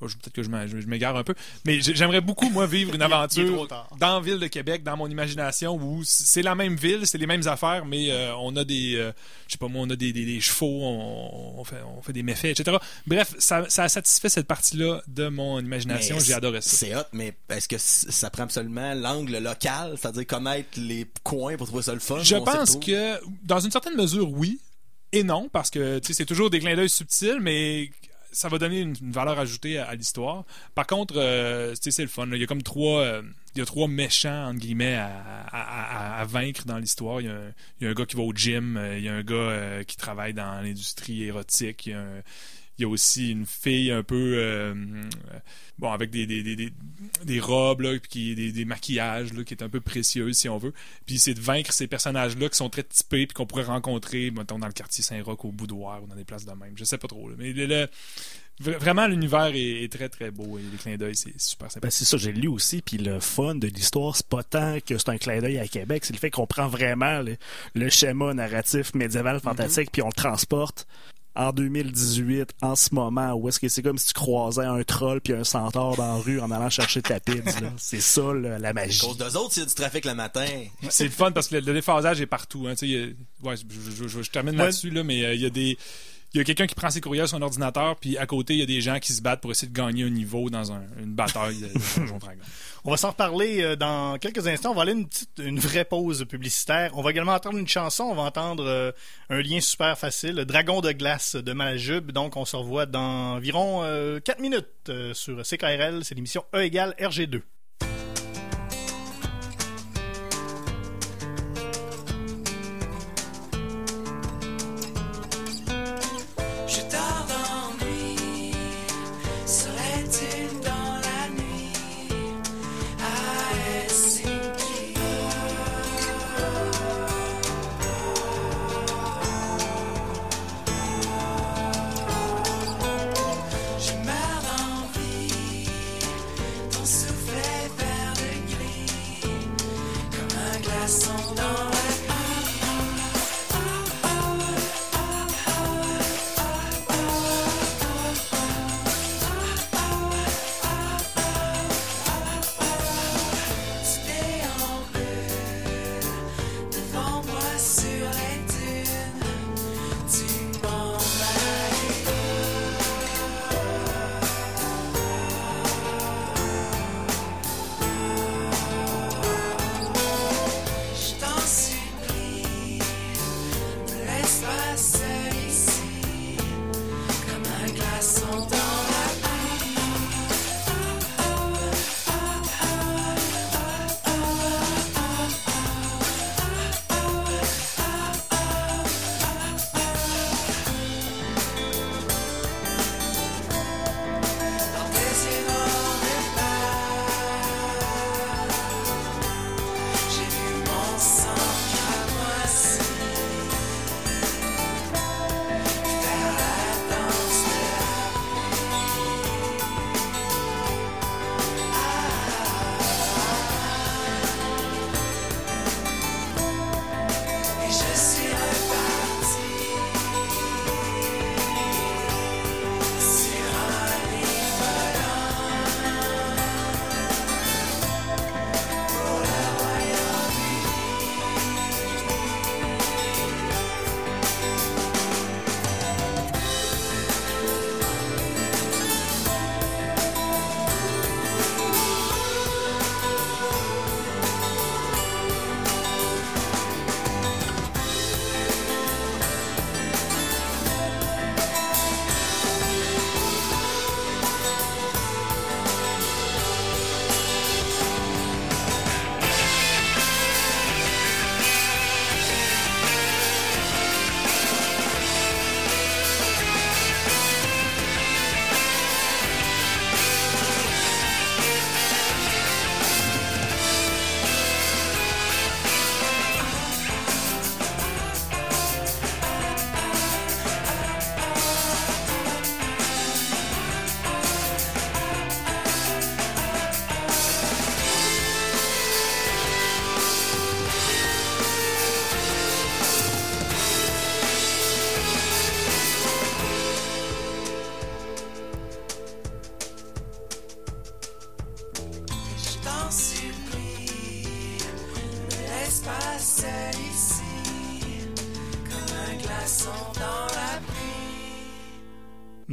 oh, Peut-être que je m'égare un peu, mais j'ai- j'aimerais beaucoup, moi, vivre une aventure dans la ville de Québec, dans mon imagination, où c'est la même ville, c'est les mêmes affaires, mais euh, on a des, euh, je sais pas moi, on a des, des, des chevaux, on, on fait, on fait des méfaits, etc. Bref, ça, ça a satisfait cette partie-là de mon imagination. J'ai adoré ça. C'est hot, mais est-ce que ça prend absolument l'angle local, c'est-à-dire connaître les coins pour trouver ça le fun? Je pense que, dans une certaine mesure, oui et non, parce que c'est toujours des clins d'œil subtils, mais ça va donner une, valeur ajoutée à, l'histoire. Par contre, euh, c'est le fun. là. Il y a comme trois, euh, il y a trois méchants entre guillemets à, à- à- vaincre dans l'histoire. Il, y a un- gars qui va au gym, euh, il y a un gars euh, qui travaille dans l'industrie érotique, il un- il y a aussi une fille un peu euh, euh, bon avec des, des, des, des, des robes là, puis qui des, des maquillages là, qui est un peu précieuse si on veut puis c'est de vaincre ces personnages là qui sont très typés puis qu'on pourrait rencontrer mettons dans le quartier Saint-Roch au boudoir ou dans des places de même je sais pas trop là. mais le- le- vra- vraiment l'univers est, est très très beau et les clins d'œil c'est super sympa Ben, c'est ça, j'ai lu aussi. Puis le fun de l'histoire, c'est pas tant que c'est un clin d'œil à Québec, c'est le fait qu'on prend vraiment le, le schéma narratif médiéval fantastique, puis on le transporte en 2018, en ce moment, où est-ce que c'est comme si tu croisais un troll puis un centaure dans la rue en allant chercher ta pizza. là. (laughs) C'est ça, là, la À magie. cause d'eux autres, s'il y a du trafic le matin. c'est le fun parce que le, le déphasage est partout. Hein, tu sais, il y a- ouais, je, je- je- je termine Ouais. là-dessus, là, mais euh, il y a des. Il y a quelqu'un qui prend ses courriels sur un ordinateur, puis à côté, il y a des gens qui se battent pour essayer de gagner un niveau dans un- une bataille de, de (laughs) Donjon Dragon. On va s'en reparler euh, dans quelques instants. On va aller une petite, une vraie pause publicitaire. On va également entendre une chanson. On va entendre euh, un lien super facile, le Dragon de glace de Malajube. Donc, on se revoit dans environ 4 minutes euh, sur CKRL. C'est l'émission E égale RG2.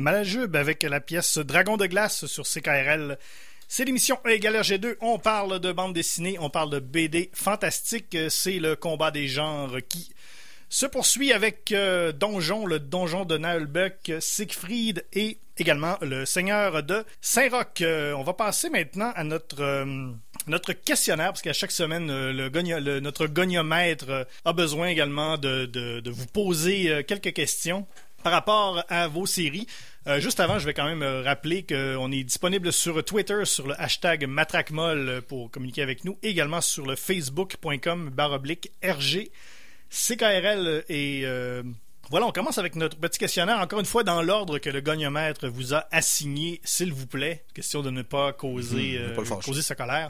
Malajube avec la pièce Dragon de glace sur CKRL. C'est l'émission E égale RG2. On parle de bande dessinée, on parle de BD fantastique. C'est le combat des genres qui se poursuit avec euh, Donjon, le donjon de Naelbeck, Siegfried et également le Seigneur de Saint-Roch. Euh, on va passer maintenant à notre euh, questionnaire parce qu'à chaque semaine notre goniomètre a besoin également de, vous poser quelques questions par rapport à vos séries. Euh, juste avant, je vais quand même euh, rappeler qu'on est disponible sur Twitter sur le hashtag MatraqueMolle euh, pour communiquer avec nous, également sur le facebook.com baroblique RG CKRL et euh, voilà, on commence avec notre petit questionnaire, encore une fois dans l'ordre que le goniomètre vous a assigné, s'il vous plaît. Question de ne pas causer, Mhm, euh, pas causer sa colère.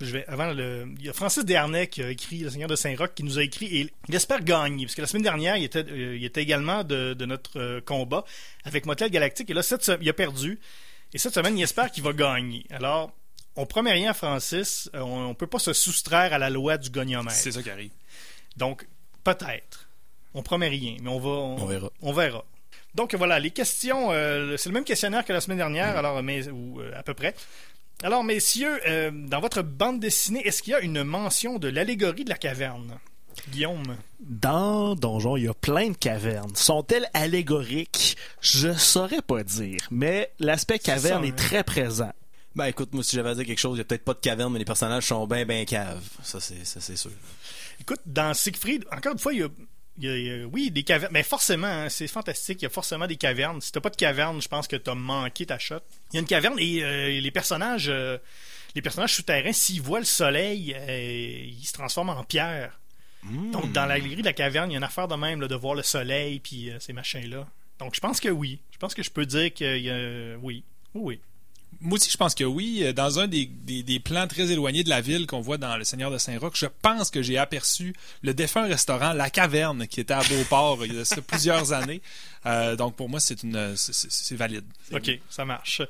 Je vais avant le il y a Francis Desharnais qui a écrit le Seigneur de Saint-Roch qui nous a écrit et il espère gagner parce que la semaine dernière il était euh, il était également de, de notre euh, combat avec Motel Galactique et là cette il a perdu et cette semaine il espère qu'il va gagner. Alors on promet rien à Francis, euh, on, on peut pas se soustraire à la loi du goniomètre. C'est ça qui arrive. Donc, peut-être. On promet rien, mais on va. On, On verra. on verra. Donc voilà, les questions, euh, c'est le même questionnaire que la semaine dernière, alors mais ou euh, à peu près. Alors messieurs, euh, dans votre bande dessinée, est-ce qu'il y a une mention de l'allégorie de la caverne? Guillaume? Dans Donjon, il y a plein de cavernes. Sont-elles allégoriques? Je saurais pas dire, mais l'aspect caverne ça, est hein. très présent. Ben écoute, moi si j'avais à dire quelque chose, il y a peut-être pas de caverne, mais les personnages sont bien ben caves. Ça c'est ça c'est sûr. Écoute, dans Siegfried, encore une fois, il y a, il y a- il y a- oui, des cavernes, mais forcément, hein, c'est fantastique, il y a forcément des cavernes. Si t'as pas de caverne, je pense que t'as manqué ta shot. Il y a une caverne et euh, les personnages, euh, les personnages souterrains, s'ils voient le soleil, euh, ils se transforment en pierre. Donc, dans la galerie de la caverne, il y a une affaire de même, là, de voir le soleil puis ces machins-là. Donc, je pense que oui. Je pense que je peux dire. Oui. Oui, oui. Moi aussi, je pense que oui. Euh, Dans un des, des- des plans très éloignés de la ville qu'on voit dans Le Seigneur de Saint-Roch, je pense que j'ai aperçu le défunt restaurant La Caverne qui était à Beauport il y a ça (laughs) plusieurs années. Euh, donc pour moi, c'est une c'est- valide. OK, ça marche.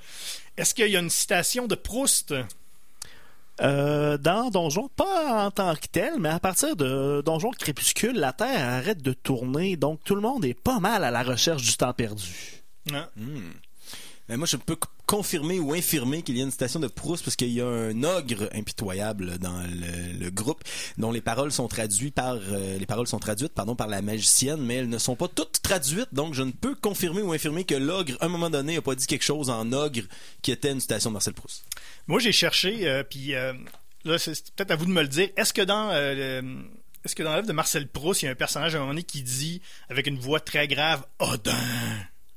Est-ce qu'il y a une citation de Proust? Euh, dans Donjon, pas en tant que tel, mais à partir de Donjon Crépuscule, la Terre arrête de tourner, donc tout le monde est pas mal à la recherche du temps perdu. Non. Hmm. Ben, moi, je peux confirmer ou infirmer qu'il y a une citation de Proust parce qu'il y a un ogre impitoyable dans le, groupe dont les paroles sont traduites par euh, les paroles sont traduites pardon par la magicienne, mais elles ne sont pas toutes traduites, donc je ne peux confirmer ou infirmer que l'ogre à un moment donné a pas dit quelque chose en ogre qui était une citation de Marcel Proust. Moi, j'ai cherché, euh, puis euh, là, c'est peut-être à vous de me le dire. Est-ce que dans est-ce que dans l'œuvre de Marcel Proust, il y a un personnage à un moment donné qui dit avec une voix très grave Odin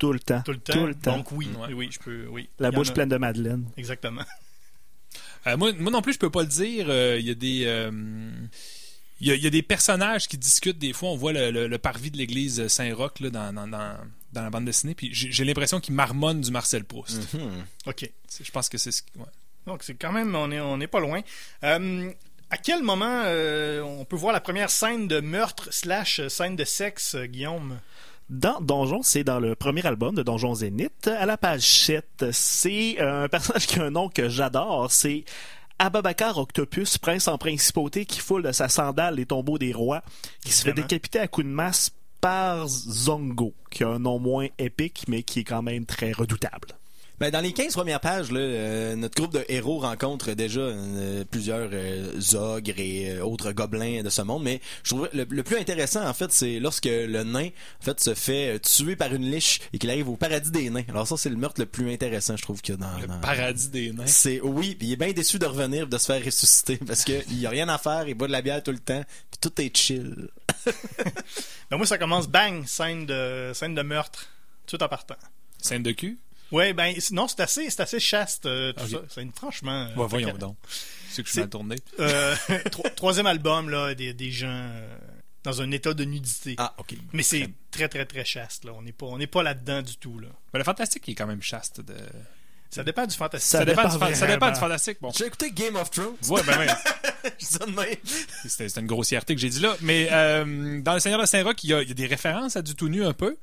Tout le temps. tout le temps Tout le temps. Donc oui, Ouais. oui, je peux, oui. La bouche a. pleine de Madeleine. Exactement. (laughs) Euh, moi, moi non plus, je peux pas le dire. Euh, Il y a des euh, il y, a, il y a des personnages qui discutent des fois. On voit le, le- le parvis de l'église Saint-Roch là, dans, dans, dans, dans la bande dessinée. Puis j'ai j'ai l'impression qu'ils marmonnent du Marcel Proust. Hmm. Ok. C'est- Je pense que c'est ce qui- ouais. Donc c'est quand même, on est, on est pas loin. Euh, à quel moment euh, on peut voir la première scène de meurtre slash scène de sexe, euh, Guillaume? Dans Donjon, c'est dans le premier album de Donjon Zénith, à la page 7. C'est euh, un personnage qui a un nom que j'adore. C'est Ababakar Octopus, prince en principauté, qui foule de sa sandale les tombeaux des rois, qui se fait décapiter à coups de masse par Zongo, qui a un nom moins épique, mais qui est quand même très redoutable. Ben, dans les 15 premières pages, là, euh, notre groupe de héros rencontre déjà euh, plusieurs euh, ogres et euh, autres gobelins de ce monde, mais je trouve le, le plus intéressant en fait, c'est lorsque le nain en fait se fait tuer par une liche et qu'il arrive au paradis des nains. Alors ça, c'est le meurtre le plus intéressant, je trouve qu'il y a dans, Le dans- paradis des nains. C'est oui, puis il est bien déçu de revenir, de se faire ressusciter (laughs) parce que il y a rien à faire, il boit de la bière tout le temps, puis tout est chill. (laughs) Ben moi, ça commence bang, scène de scène de meurtre, tout en partant. Scène de cul? Ouais, ben non, c'est assez, c'est assez chaste, euh, tout ça. C'est une- franchement. euh, Ouais, voyons donc. C'est que je suis mal tourné. Euh, (laughs) tro- troisième album là, des, des gens dans un état de nudité. Ah, ok. Mais c'est très très très chaste là. On n'est pas on n'est pas là-dedans du tout là. Mais le fantastique il est quand même chaste. De... Ça dépend du fantastique. Ça Ça, dépend, dépend du, fa- ça dépend vraiment. du fantastique. Bon. J'ai écouté Game of Thrones. Ouais, ben, ben, (laughs) Je dis ça de même. C'était une grossièreté que j'ai dit là. Mais euh, dans Le Seigneur de Saint-Roch, il y, a, il y a des références à du tout nu un peu.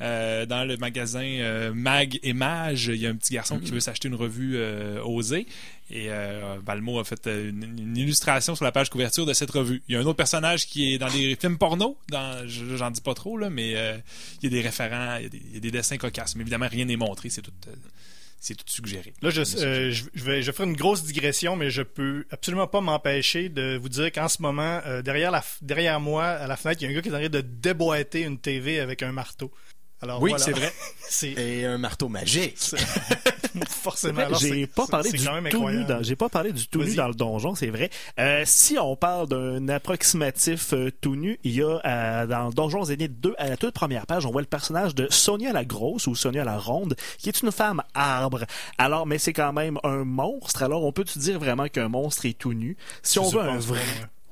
Euh, dans le magasin euh, Mag et Mage, il y a un petit garçon qui veut s'acheter une revue euh, Osée. Et euh, Balmo a fait euh, une, une illustration sur la page couverture de cette revue. Il y a un autre personnage qui est dans des (gasps) films porno. Dans, j'en dis pas trop, là, mais euh, il y a des référents, il y a des, il y a des dessins cocasses. Mais évidemment, rien n'est montré, c'est tout, euh, c'est tout suggéré. Là, je, euh, je, je vais, je vais faire une grosse digression, mais je peux absolument pas m'empêcher de vous dire qu'en ce moment, euh, derrière, la, derrière moi, à la fenêtre, il y a un gars qui est en train de déboîter une TV avec un marteau. Alors, Oui, voilà. c'est vrai. (laughs) c'est Et un marteau magique. (laughs) forcément. Alors, J'ai c'est- pas parlé du tout nu dans, j'ai pas parlé du tout nu dans le donjon, c'est vrai. Euh, si on parle d'un approximatif euh, tout nu, il y a euh, dans Donjon Zénith 2 à la toute première page, on voit le personnage de Sonia la grosse ou Sonia la ronde, qui est une femme arbre. Alors, mais c'est quand même un monstre. Alors, on peut tu dire vraiment qu'un monstre est tout nu? Si on veut un vrai.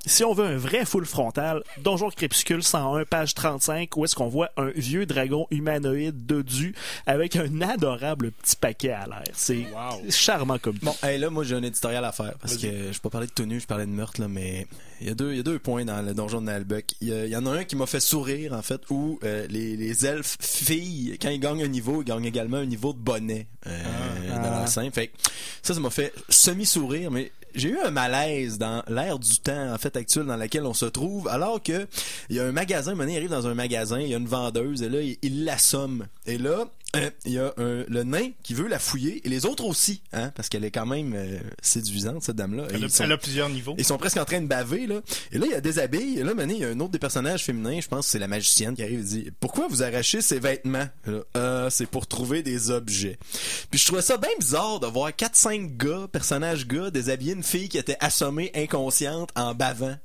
Si on veut un vrai full frontal, Donjon Crépuscule 101, page 35, où est-ce qu'on voit un vieux dragon humanoïde dodu avec un adorable petit paquet à l'air. C'est Wow. charmant comme tout. Bon, hey, là, moi, j'ai un éditorial à faire parce que je peux pas parler de tenue, je parlais de meurtre, là, mais il y a deux, il y a deux points dans le donjon de Nalbuck. Il y, a- il y en a un qui m'a fait sourire, en fait, où euh, les, les elfes filles, quand ils gagnent un niveau, ils gagnent également un niveau de bonnet euh, dans Ah. l'enceinte. Fait que ça, ça m'a fait semi-sourire, mais j'ai eu un malaise dans l'ère du temps, en fait, actuel dans laquelle on se trouve, alors que il y a un magasin, Monet arrive dans un magasin, il y a une vendeuse, et là, il, il l'assomme. Et là, euh, il y a un- le nain qui veut la fouiller, et les autres aussi, hein, parce qu'elle est quand même euh, séduisante, cette dame-là. Elle a, elle plusieurs niveaux. ils sont presque en train de baver, là. Et là, il y a des habits. Et là, Mané, il y a un autre des personnages féminins, je pense que c'est la magicienne qui arrive et dit Pourquoi vous arrachez ces vêtements Euh, c'est pour trouver des objets. Puis je trouvais ça bien bizarre de voir 4-5 gars, personnages gars, déshabiller une fille qui était assommée inconsciente en bavant.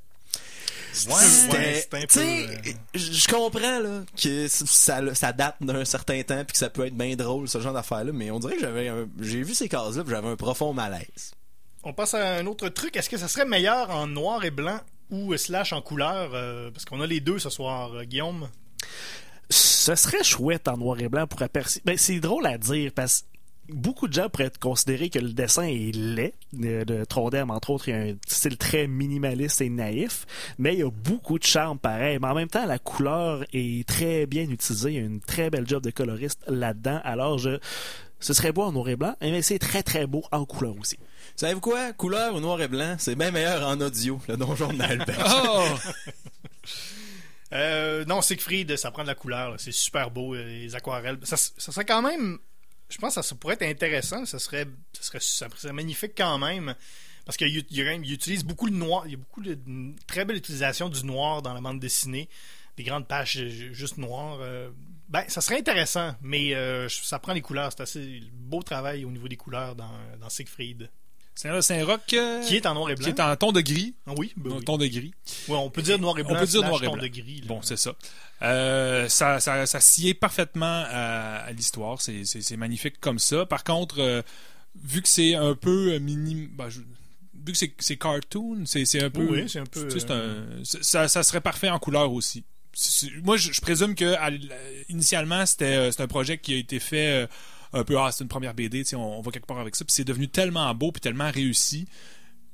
Ouais, peu. euh, je comprends là que ça, ça date d'un certain temps puis que ça peut être bien drôle ce genre d'affaires là, mais on dirait que j'avais un- j'ai vu ces cases là, j'avais un profond malaise. On passe à un autre truc. Est-ce que ça serait meilleur en noir et blanc ou slash en couleur euh, Parce qu'on a les deux ce soir, euh, Guillaume? Ce serait chouette en noir et blanc pour apercevoir. Ben, c'est drôle à dire parce que beaucoup de gens pourraient considérer que le dessin est laid. De, de Trondheim, entre autres, il y a un style très minimaliste et naïf, mais il y a beaucoup de charme pareil. Mais en même temps, la couleur est très bien utilisée. Il y a une très belle job de coloriste là-dedans. Alors, je, ce serait beau en noir et blanc, mais c'est très très beau en couleur aussi. Savez-vous quoi? Couleur ou noir et blanc, c'est bien meilleur en audio, le donjon de Nalbert. Oh! Euh, non, Siegfried, ça prend de la couleur. là. C'est super beau, euh, les aquarelles. Ça, ça serait quand même. Je pense que ça, pourrait être intéressant. Ça serait, ça serait, magnifique quand même. Parce qu'il utilise beaucoup le noir. Il y a beaucoup de très belle utilisation du noir dans la bande dessinée. Des grandes pages euh, juste noires. euh, ben, ça serait intéressant, mais euh, ça prend les couleurs. C'est assez beau travail au niveau des couleurs dans, dans Siegfried. Seigneur de Saint-Roch. euh, Qui est en noir et blanc. qui est en ton de gris. Ah oui, ben Un oui. ton de gris. Ouais, on peut dire noir et On blanc. peut dire noir et blanc. de gris. là. Bon, c'est ça. Euh, ça, ça, ça s'y est parfaitement à, à l'histoire. C'est, c'est, c'est magnifique comme ça. Par contre, euh, vu que c'est un peu mini... ben, je- vu que c'est, c'est cartoon, c'est, c'est un peu... Oui, c'est un peu, tu sais, c'est un- c'est- ça, ça serait parfait en couleur aussi. C'est- c'est- moi, je, je présume que à initialement, c'était, euh, c'est un projet qui a été fait euh, un peu... Ah, c'est une première BD, tu sais, on, on va quelque part avec ça. Puis c'est devenu tellement beau puis tellement réussi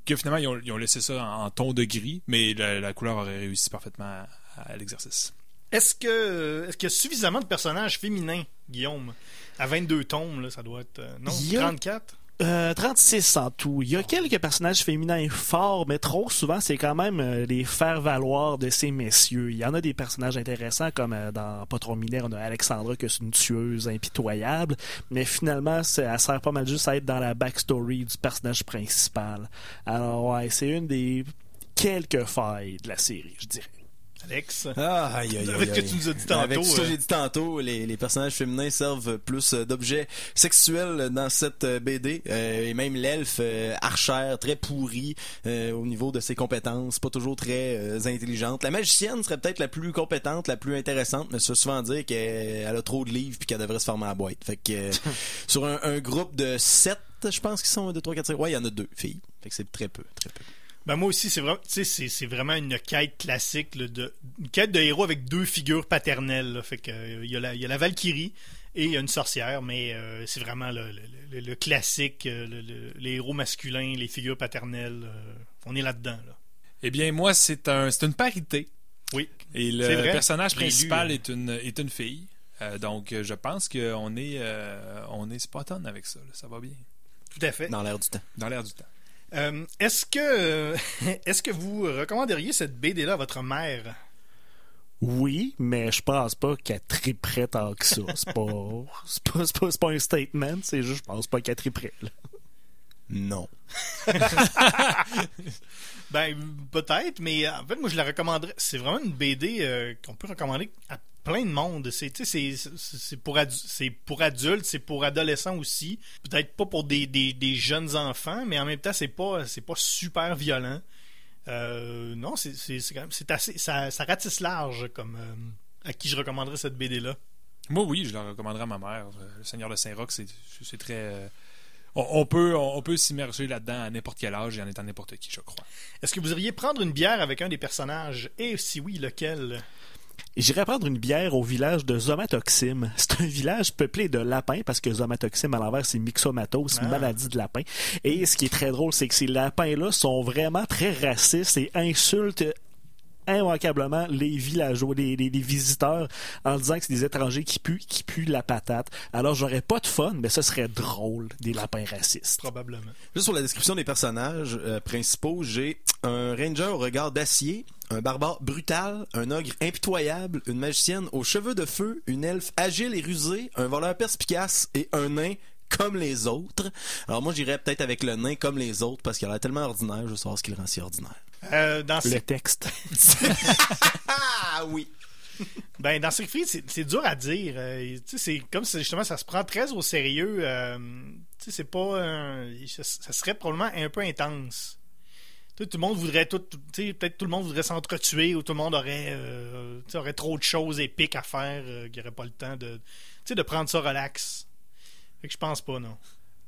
que finalement, ils ont, ils ont laissé ça en, en ton de gris, mais la, la couleur aurait réussi parfaitement à- à l'exercice. Est-ce que est-ce qu'il y a suffisamment de personnages féminins, Guillaume? À 22 tomes, là, ça doit être. euh, non, Il y a- 34 Euh, 36 en tout. Il y a quelques personnages féminins forts, mais trop souvent, c'est quand même euh, les faire-valoir de ces messieurs. Il y en a des personnages intéressants, comme euh, dans Pas trop mineur, on a Alexandra, qui est une tueuse impitoyable, mais finalement, c'est- elle sert pas mal juste à être dans la backstory du personnage principal. Alors, ouais, c'est une des quelques failles de la série, je dirais. Alex Ah, aïe, Avec ce que tu nous as dit tantôt, Avec tout ce que euh. j'ai dit tantôt, les, les personnages féminins servent plus euh, d'objets sexuels dans cette euh, BD. euh, et même l'elfe euh, archère, très pourri euh, au niveau de ses compétences, pas toujours très intelligente. La magicienne serait peut-être la plus compétente, la plus intéressante, mais se souvent dire qu'elle a trop de livres puis qu'elle devrait se former à la boîte. Fait que (laughs) sur un, un groupe de 7, je pense qu'ils sont 2, 3, 4, 5. Ouais, il y en a deux filles. Fait que c'est très peu, très peu. Ben moi aussi, c'est vraiment, tu sais, c'est, c'est vraiment une quête classique, là, de, une quête de héros avec deux figures paternelles. là. Fait que euh, il y a la, il y a la Valkyrie et il y a une sorcière, mais euh, c'est vraiment le, le- le- le classique, euh, le- le- les héros masculins, les figures paternelles. euh, on est là-dedans. Là. Eh bien, moi, c'est un, c'est une parité. Oui. Et C'est le vrai. personnage principal euh. est une, est une fille. Euh, donc, euh, je pense qu'on est, euh, on est spot on avec ça. là. Ça va bien. Tout à fait. Dans l'air du temps. Dans l'air du temps. Euh, est-ce que (laughs) est-ce que vous recommanderiez cette BD-là à votre mère? Oui, mais je pense pas qu'elle triperait tant que ça. C'est pas, (laughs) c'est pas, c'est pas, pas un statement, c'est juste, je pense pas qu'elle triperait. là. Non. (laughs) Ben, peut-être, mais en fait, moi, je la recommanderais. C'est vraiment une BD euh, qu'on peut recommander à plein de monde. C'est, pour, pour adultes, c'est pour adolescents aussi. Peut-être pas pour des, des, des jeunes enfants, mais en même temps, c'est pas, c'est pas super violent. Euh, non, c'est, assez, ça, ça ratisse large comme euh, à qui je recommanderais cette BD-là. Moi, oui, je la recommanderais à ma mère. Euh, Le Seigneur de Saint-Roch, c'est très. euh, on, on peut, on, on peut s'immerger là-dedans à n'importe quel âge et en étant n'importe qui, je crois. Est-ce que vous iriez prendre une bière avec un des personnages? Et si oui, lequel? J'irais prendre une bière au village de Zomatoxim. C'est un village peuplé de lapins parce que Zomatoxim à l'envers c'est Myxomato, c'est une Ah. maladie de lapins. Et ce qui est très drôle, c'est que ces lapins-là sont vraiment très racistes et insultent immanquablement les villageois, les, les- les visiteurs, en disant que c'est des étrangers qui puent, qui puent la patate. Alors j'aurais pas de fun, mais ce serait drôle, des lapins racistes. Probablement. Juste sur la description des personnages euh, principaux, j'ai un ranger au regard d'acier, un barbare brutal, un ogre impitoyable, une magicienne aux cheveux de feu, une elfe agile et rusée, un voleur perspicace et un nain comme les autres. Alors moi j'irais peut-être avec le nain comme les autres parce qu'il a l'air tellement ordinaire, je veux savoir ce qu'il rend si ordinaire. Euh, dans, Le texte. (laughs) Ah oui! ben, dans Siegfried, c'est c'est dur à dire. Euh, c'est comme si justement ça se prend très au sérieux. euh, c'est pas. un- ça, serait probablement un peu intense. Tu sais, tout le monde voudrait tout. Peut-être tout le monde voudrait s'entretuer ou tout le monde aurait, euh, aurait trop de choses épiques à faire euh, qu'il n'y aurait pas le temps de, de prendre ça relax. Fait que je pense pas, non.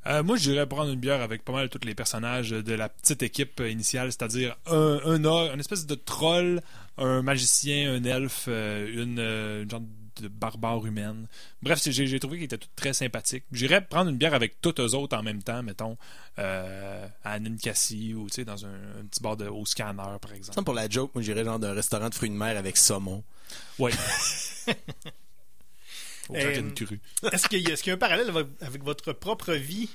Euh, moi, j'irais prendre une bière avec pas mal tous les personnages de la petite équipe initiale, c'est-à-dire un, un, or- une espèce de troll, un magicien, un elfe, euh, une, euh, une genre de barbare humaine. Bref, j'ai trouvé qu'ils étaient tous très sympathiques. J'irais prendre une bière avec tous eux autres en même temps, mettons, euh, à Ninkasi ou dans un, un petit bar de, au scanner, par exemple. Ça, pour la joke, moi j'irais genre d'un restaurant de fruits de mer avec saumon. Oui. (laughs) Au Euh, Kraken cru. (laughs) Est-ce qu'il y, a- est-ce qu'il y a un parallèle avec- avec votre propre vie?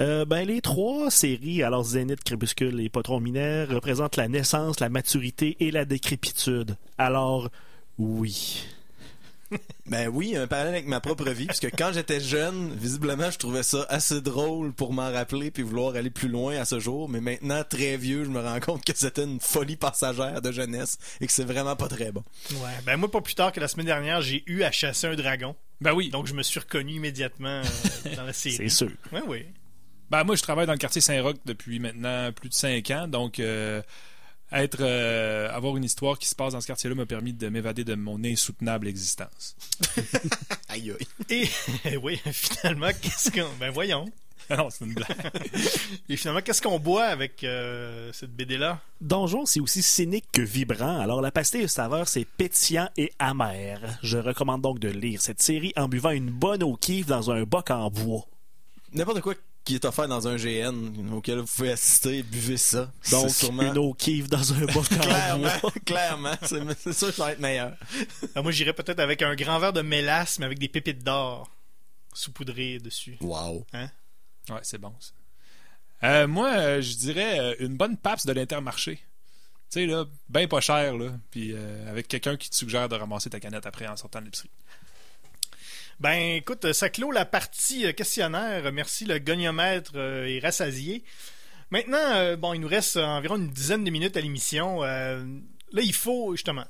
Euh, ben, les trois séries, alors Zénith, Crépuscule et Patron Minaire, représentent la naissance, la maturité et la décrépitude. Alors, oui. (laughs) Ben oui, un parallèle avec ma propre vie, puisque quand j'étais jeune, visiblement, je trouvais ça assez drôle pour m'en rappeler puis vouloir aller plus loin à ce jour. Mais maintenant, très vieux, je me rends compte que c'était une folie passagère de jeunesse et que c'est vraiment pas très bon. Ouais. Ben moi, pas plus tard que la semaine dernière, j'ai eu à chasser un dragon. Ben oui. Donc, je me suis reconnu immédiatement euh, (laughs) dans la série. C'est sûr. Oui, oui. Ben, moi, je travaille dans le quartier Saint-Roch depuis maintenant plus de cinq ans, donc euh, être, euh, avoir une histoire qui se passe dans ce quartier-là m'a permis de m'évader de mon insoutenable existence. (laughs) Aïe aïe. Et (laughs) oui, finalement, qu'est-ce qu'on. Ben voyons. (laughs) Ah non, c'est une blague. Et finalement, qu'est-ce qu'on boit avec euh, cette BD-là? Donjon, c'est aussi cynique que vibrant. Alors, la pastille de saveur, c'est pétillant et amer. Je recommande donc de lire cette série en buvant une bonne eau kiff dans un boc en bois. N'importe quoi qui est offert dans un GN auquel vous pouvez assister, buvez ça. Donc, C'est sûrement... une eau kiff dans un boc (laughs) en Clairement, clairement, c'est sûr que ça va être meilleur. Ah, moi, j'irais peut-être avec un grand verre de mélasse, mais avec des pépites d'or saupoudrées dessus. Wow. Ouais, c'est bon, ça. Euh, moi, euh, je dirais euh, une bonne paps de l'intermarché. Tu sais, là, ben pas cher, là. Puis euh, avec quelqu'un qui te suggère de ramasser ta canette après en sortant de l'épicerie. Ben, écoute, ça clôt la partie euh, questionnaire. Merci, le goniomètre euh, est rassasié. Maintenant, euh, bon, il nous reste environ une dizaine de minutes à l'émission. Là, il faut, justement,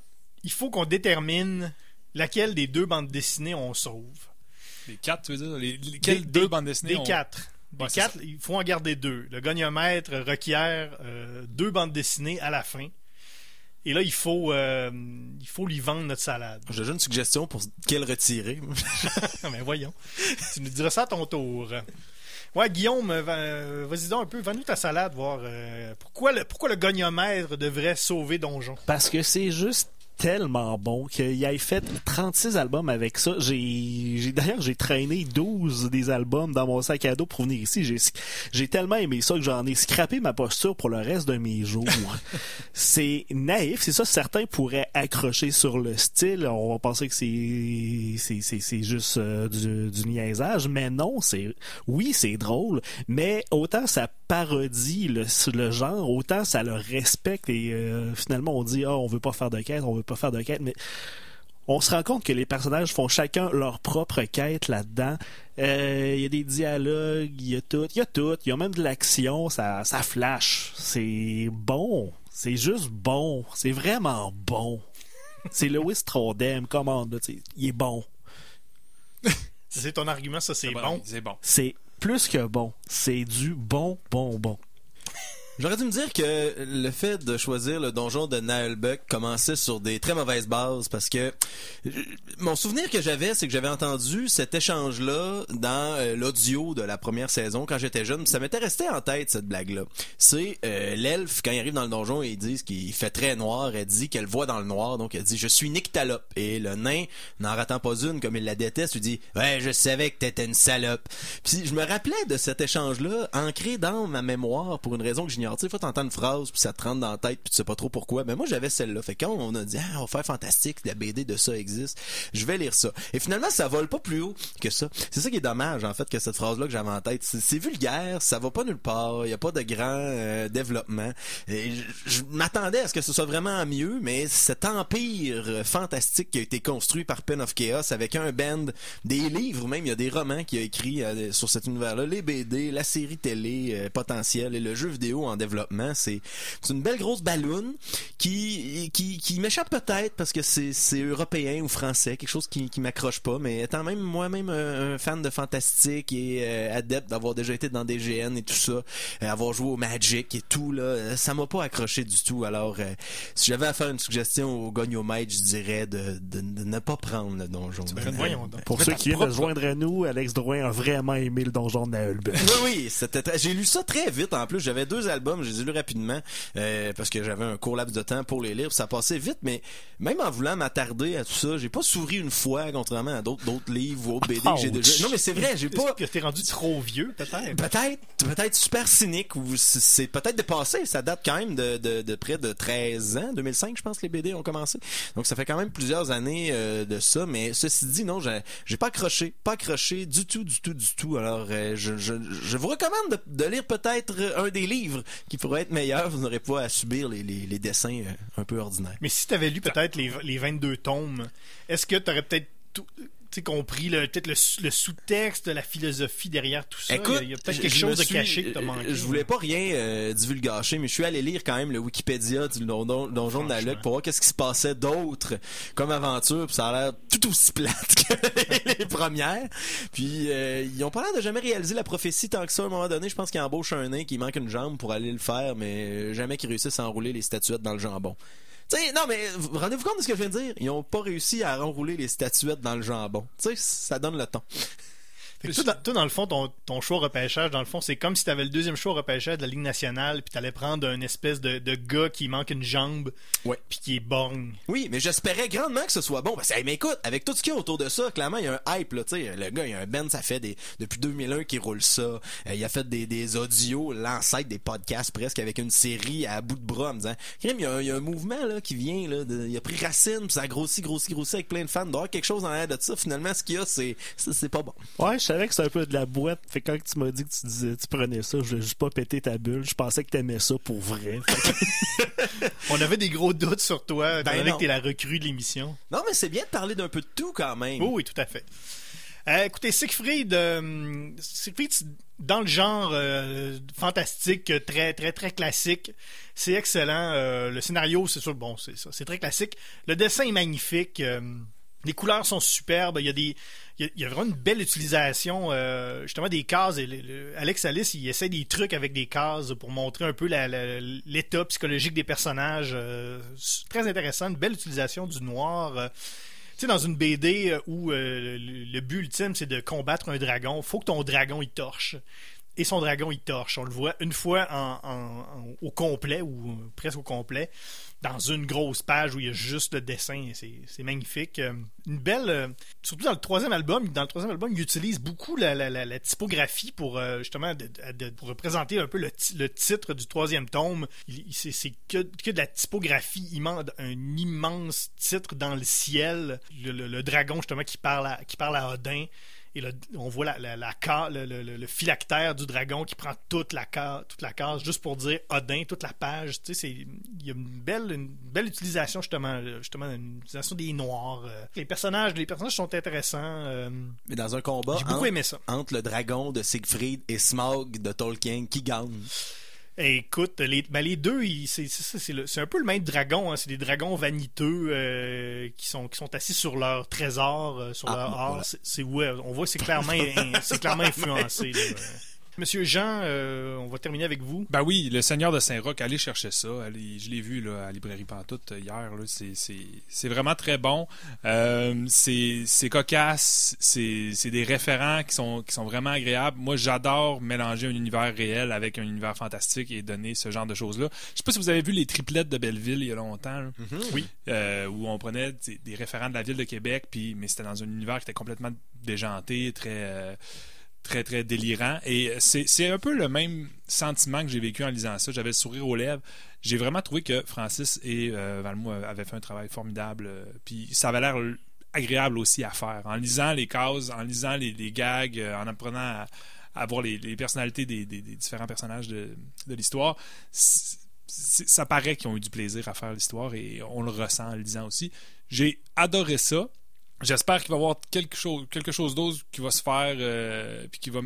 il faut qu'on détermine laquelle des deux bandes dessinées on sauve. Les quatre, tu veux dire? Les, les- quelles Des- deux des- bandes dessinées? Des on- quatre. Des Ouais, c'est quatre, il faut en garder deux. Le goniomètre requiert euh, deux bandes dessinées à la fin. Et là, il faut, euh, il faut lui vendre notre salade. J'ai déjà une suggestion pour quelle retirer. (laughs) Ah, ben voyons. tu nous diras ça à ton tour. Ouais, Guillaume, euh, euh, vas-y donc un peu, vends-nous ta salade, voir euh, pourquoi, le, pourquoi le goniomètre devrait sauver Donjon? Parce que c'est juste tellement bon qu'il ait fait 36 albums avec ça. J'ai, j'ai d'ailleurs j'ai traîné 12 des albums dans mon sac à dos pour venir ici. J'ai, j'ai tellement aimé ça que j'en ai scrappé ma posture pour le reste de mes jours. (laughs) c'est naïf, c'est ça. Certains pourraient accrocher sur le style. On va penser que c'est c'est c'est, c'est juste euh, du, du niaisage, mais non. C'est oui, c'est drôle, mais autant ça parodie le, le genre, autant ça le respecte et euh, finalement on dit ah on veut pas faire de quête, on veut pas faire de quête, mais on se rend compte que les personnages font chacun leur propre quête là-dedans. Euh, Il y a des dialogues, il y a tout, il y a tout, il y a même de l'action, ça, ça flash. C'est bon, c'est juste bon, c'est vraiment bon. C'est Louis Trondheim, commande, il est bon. C'est ton argument, ça, c'est bon. C'est bon. C'est plus que bon, c'est du bon, bon, bon. J'aurais dû me dire que le fait de choisir le donjon de Naelbeck commençait sur des très mauvaises bases parce que euh, mon souvenir que j'avais, c'est que j'avais entendu cet échange-là dans euh, l'audio de la première saison quand j'étais jeune. Ça m'était resté en tête cette blague-là. C'est euh, l'elfe quand il arrive dans le donjon et ils qu'il fait très noir. Elle dit qu'elle voit dans le noir, donc elle dit je suis Nyctalope. Et le nain, n'en ratant pas une comme il la déteste, lui dit ouais je savais que t'étais une salope. Puis je me rappelais de cet échange-là ancré dans ma mémoire pour une raison que j'ignore. Tu sais, fois t'entends une phrase puis ça te rentre dans la tête puis tu sais pas trop pourquoi. Mais moi j'avais celle-là. Fait quand on a dit ah, on va faire fantastique, la BD de ça existe, je vais lire ça. Et finalement ça vole pas plus haut que ça. C'est ça qui est dommage en fait que cette phrase-là que j'avais en tête, c'est vulgaire, ça va pas nulle part, il y a pas de grand euh, développement. Et je, m'attendais à ce que ce soit vraiment mieux, mais cet empire fantastique qui a été construit par Pen of Chaos avec un band, des livres même, il y a des romans qu'il a écrit euh, sur cet univers-là, les BD, la série télé euh, potentielle et le jeu vidéo en développement. C'est une belle grosse balloune qui qui, qui m'échappe peut-être parce que c'est c'est européen ou français, quelque chose qui qui m'accroche pas, mais étant même moi-même un, un fan de fantastique et euh, adepte d'avoir déjà été dans des GN et tout ça, euh, avoir joué au Magic et tout là, euh, ça m'a pas accroché du tout. Alors euh, si j'avais à faire une suggestion au goniomètre, je dirais de, de, de ne pas prendre le donjon. Ben, voyons donc. Pour ceux qui viennent de joindre à nous, Alex Drouin a vraiment aimé le donjon de Naëlbeck. Oui, oui, c'était j'ai lu ça très vite en plus. J'avais deux albums, je les ai lus rapidement euh, parce que j'avais un court laps de temps pour les lire. Ça passait vite, mais même en voulant m'attarder à tout ça, j'ai pas souri une fois, contrairement à d'autres livres ou autres BD que j'ai déjà. Non, mais c'est vrai, j'ai pas. que t'es rendu trop vieux, peut-être? Peut-être, peut-être super cynique ou c'est- peut-être dépassé. Ça date quand même de, de, de près de 13 ans, 2005, je pense les BD ont commencé. Donc ça fait quand même plusieurs années euh, de ça. Mais ceci dit, non, j'ai j'ai pas accroché, pas accroché du tout, du tout, du tout. Alors euh, je, je, je vous recommande de, de lire peut-être un des livres qui pourrait être meilleur. Vous n'aurez pas à subir les, dessins euh, un peu ordinaires. Mais si t'avais lu peut-être les, les 22 tomes, est-ce que t'aurais peut-être tout- tu compris le- peut-être le, sous- le sous-texte, la philosophie derrière tout ça? Écoute, il y a, peut-être quelque chose de suis- caché que t'as euh, manqué. Je voulais pas rien euh, divulgacher, mais je suis allé lire quand même le Wikipédia du don- don- donjon de Franchement. pour voir qu'est-ce qui se passait d'autre comme aventure. Puis ça a l'air tout aussi plate (laughs) que les premières. Puis euh, ils ont pas l'air de jamais réaliser la prophétie tant que ça. À un moment donné, je pense qu'ils embauchent un nain qui manque une jambe pour aller le faire, mais jamais qu'ils réussissent à enrouler les statuettes dans le jambon. Non, mais rendez-vous compte de ce que je viens de dire? Ils ont pas réussi à enrouler les statuettes dans le jambon. Tu sais, ça donne le ton. Toi, dans, toi, dans le fond, ton, ton choix au repêchage, dans le fond, c'est comme si t'avais le deuxième choix au repêchage de la Ligue nationale, puis t'allais prendre un espèce de, de gars qui manque une jambe, Ouais. puis qui est borgne. Oui, mais j'espérais grandement que ce soit bon. Parce que, hey, mais écoute, avec tout ce qu'il y a autour de ça, clairement, il y a un hype, là, tu sais. Le gars, il y a un band, ça fait des, depuis 2001 qu'il roule ça. Euh, il a fait des, des audios, l'ancêtre des podcasts presque, avec une série à bout de bras, en me disant, Crème, il y a, un- il y a un mouvement, là, qui vient, là, de- il a pris racine, puis ça a grossi, grossi, grossi avec plein de fans. D'avoir quelque chose en l'air de ça, finalement, ce qu'il y a, c'est, pas bon. Ouais, je savais que c'était un peu de la boîte. Fait que quand tu m'as dit que tu disais, tu prenais ça, je voulais juste pas péter ta bulle. Je pensais que t'aimais ça pour vrai. (laughs) On avait des gros doutes sur toi, étant Ben non. que t'es la recrue de l'émission. Non, mais c'est bien de parler d'un peu de tout, quand même. Oui, oui, tout à fait. Euh, écoutez, Siegfried, euh, Siegfried, c'est dans le genre euh, fantastique, très, très, très classique. C'est excellent. Euh, le scénario, c'est sûr, bon, c'est ça, c'est très classique. Le dessin est magnifique. Les couleurs sont superbes. Il y a vraiment une belle utilisation, euh, justement des cases. Alex Alice, il essaie des trucs avec des cases pour montrer un peu l'état psychologique des personnages. euh, très intéressant, une belle utilisation du noir. euh, tu sais, dans une BD où le, but ultime, c'est de combattre un dragon, faut que ton dragon, il torche. et son dragon, il torche. On le voit une fois au complet, ou presque au complet, dans une grosse page où il y a juste le dessin. C'est magnifique. Euh, Une belle... euh, surtout dans le troisième album, dans le troisième album, il utilise beaucoup la, typographie pour euh, justement représenter un peu le, ti- le titre du troisième tome. C'est que, de la typographie immense, un immense titre dans le ciel. Le, le- le dragon justement qui parle à, qui parle à Odin. Et là, on voit la, la, la le, le- le- le phylactère du dragon qui prend toute la, toute la case juste pour dire Odin, toute la page. Tu sais, c'est- il y a une belle, une belle utilisation, justement, euh, justement une utilisation des noirs. euh. Les personnages, les personnages sont intéressants. euh, Mais dans un combat J'ai beaucoup entre, aimé ça. entre le dragon de Siegfried et Smaug de Tolkien, qui gagne? Écoute, les, ben, les deux, ils- c'est c'est ça, c'est le- c'est un peu le même dragon. hein. C'est des dragons vaniteux euh, qui, sont, qui sont assis sur leur trésor, euh, sur Ah, leur or. voilà. C'est- ouais, on voit que c'est clairement, (laughs) c'est clairement influencé. là. Monsieur Jean, euh, on va terminer avec vous. Ben oui, le Seigneur de Saint-Roch, allez chercher ça. Allez, je l'ai vu là, à la Librairie Pantoute euh, hier. là. C'est- C'est c'est vraiment très bon. Euh, c'est c'est cocasse. C'est c'est des référents qui sont, qui sont vraiment agréables. Moi, j'adore mélanger un univers réel avec un univers fantastique et donner ce genre de choses-là. Je sais pas si vous avez vu les triplettes de Belleville il y a longtemps. là. Oui. Euh, où on prenait des, des référents de la ville de Québec, puis mais c'était dans un univers qui était complètement déjanté, très euh, très très délirant. Et c'est un peu le même sentiment que j'ai vécu en lisant ça. J'avais le sourire aux lèvres. J'ai vraiment trouvé que Francis et euh, avaient fait un travail formidable. euh, Puis ça avait l'air agréable aussi à faire. En lisant les cases, en lisant les, gags, euh, en apprenant à, voir les, personnalités des, différents personnages de, l'histoire, ça paraît qu'ils ont eu du plaisir à faire l'histoire et on le ressent en lisant aussi. J'ai adoré ça. J'espère qu'il va y avoir quelque chose, quelque d'autre qui va se faire euh, puis qui va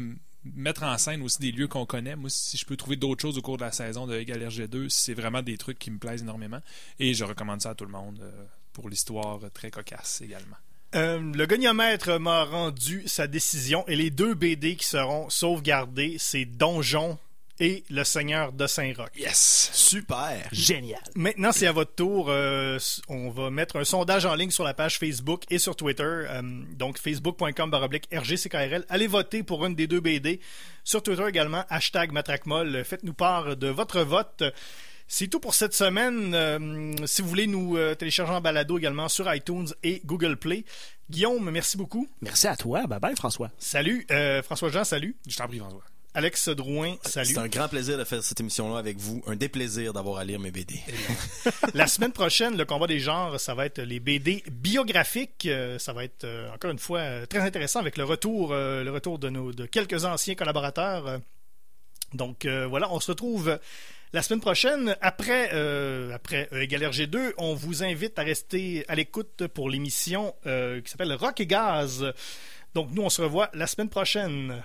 mettre en scène aussi des lieux qu'on connaît. Moi, si je peux trouver d'autres choses au cours de la saison de Égal RG2, c'est vraiment des trucs qui me plaisent énormément. Et je recommande ça à tout le monde euh, pour l'histoire très cocasse également. Euh, le goniomètre m'a rendu sa décision et les deux BD qui seront sauvegardés, c'est Donjon et Le Seigneur de Saint-Roch. Yes! Super! Génial. Maintenant, c'est à votre tour. Euh, on va mettre un sondage en ligne sur la page Facebook et sur Twitter. Euh, donc, facebook.com baroblique RGCKRL. Allez voter pour une des deux BD. Sur Twitter également, hashtag Matracmol. Faites-nous part de votre vote. C'est tout pour cette semaine. Euh, si vous voulez nous euh, télécharger en balado également sur iTunes et Google Play. Guillaume, merci beaucoup. Merci à toi. Bye bye, François. Salut. Euh, François-Jean, salut. Je t'en prie, François. Alex Drouin, salut. C'est un grand plaisir de faire cette émission-là avec vous. Un déplaisir d'avoir à lire mes BD. (laughs) La semaine prochaine, le combat des genres, ça va être les BD biographiques. Euh, ça va être euh, encore une fois euh, très intéressant avec le retour, le retour de nos de quelques anciens collaborateurs. Donc euh, voilà, on se retrouve la semaine prochaine. Après, euh, après euh, Égal RG2, on vous invite à rester à l'écoute pour l'émission qui s'appelle Rock et Gaz. Donc nous, on se revoit la semaine prochaine.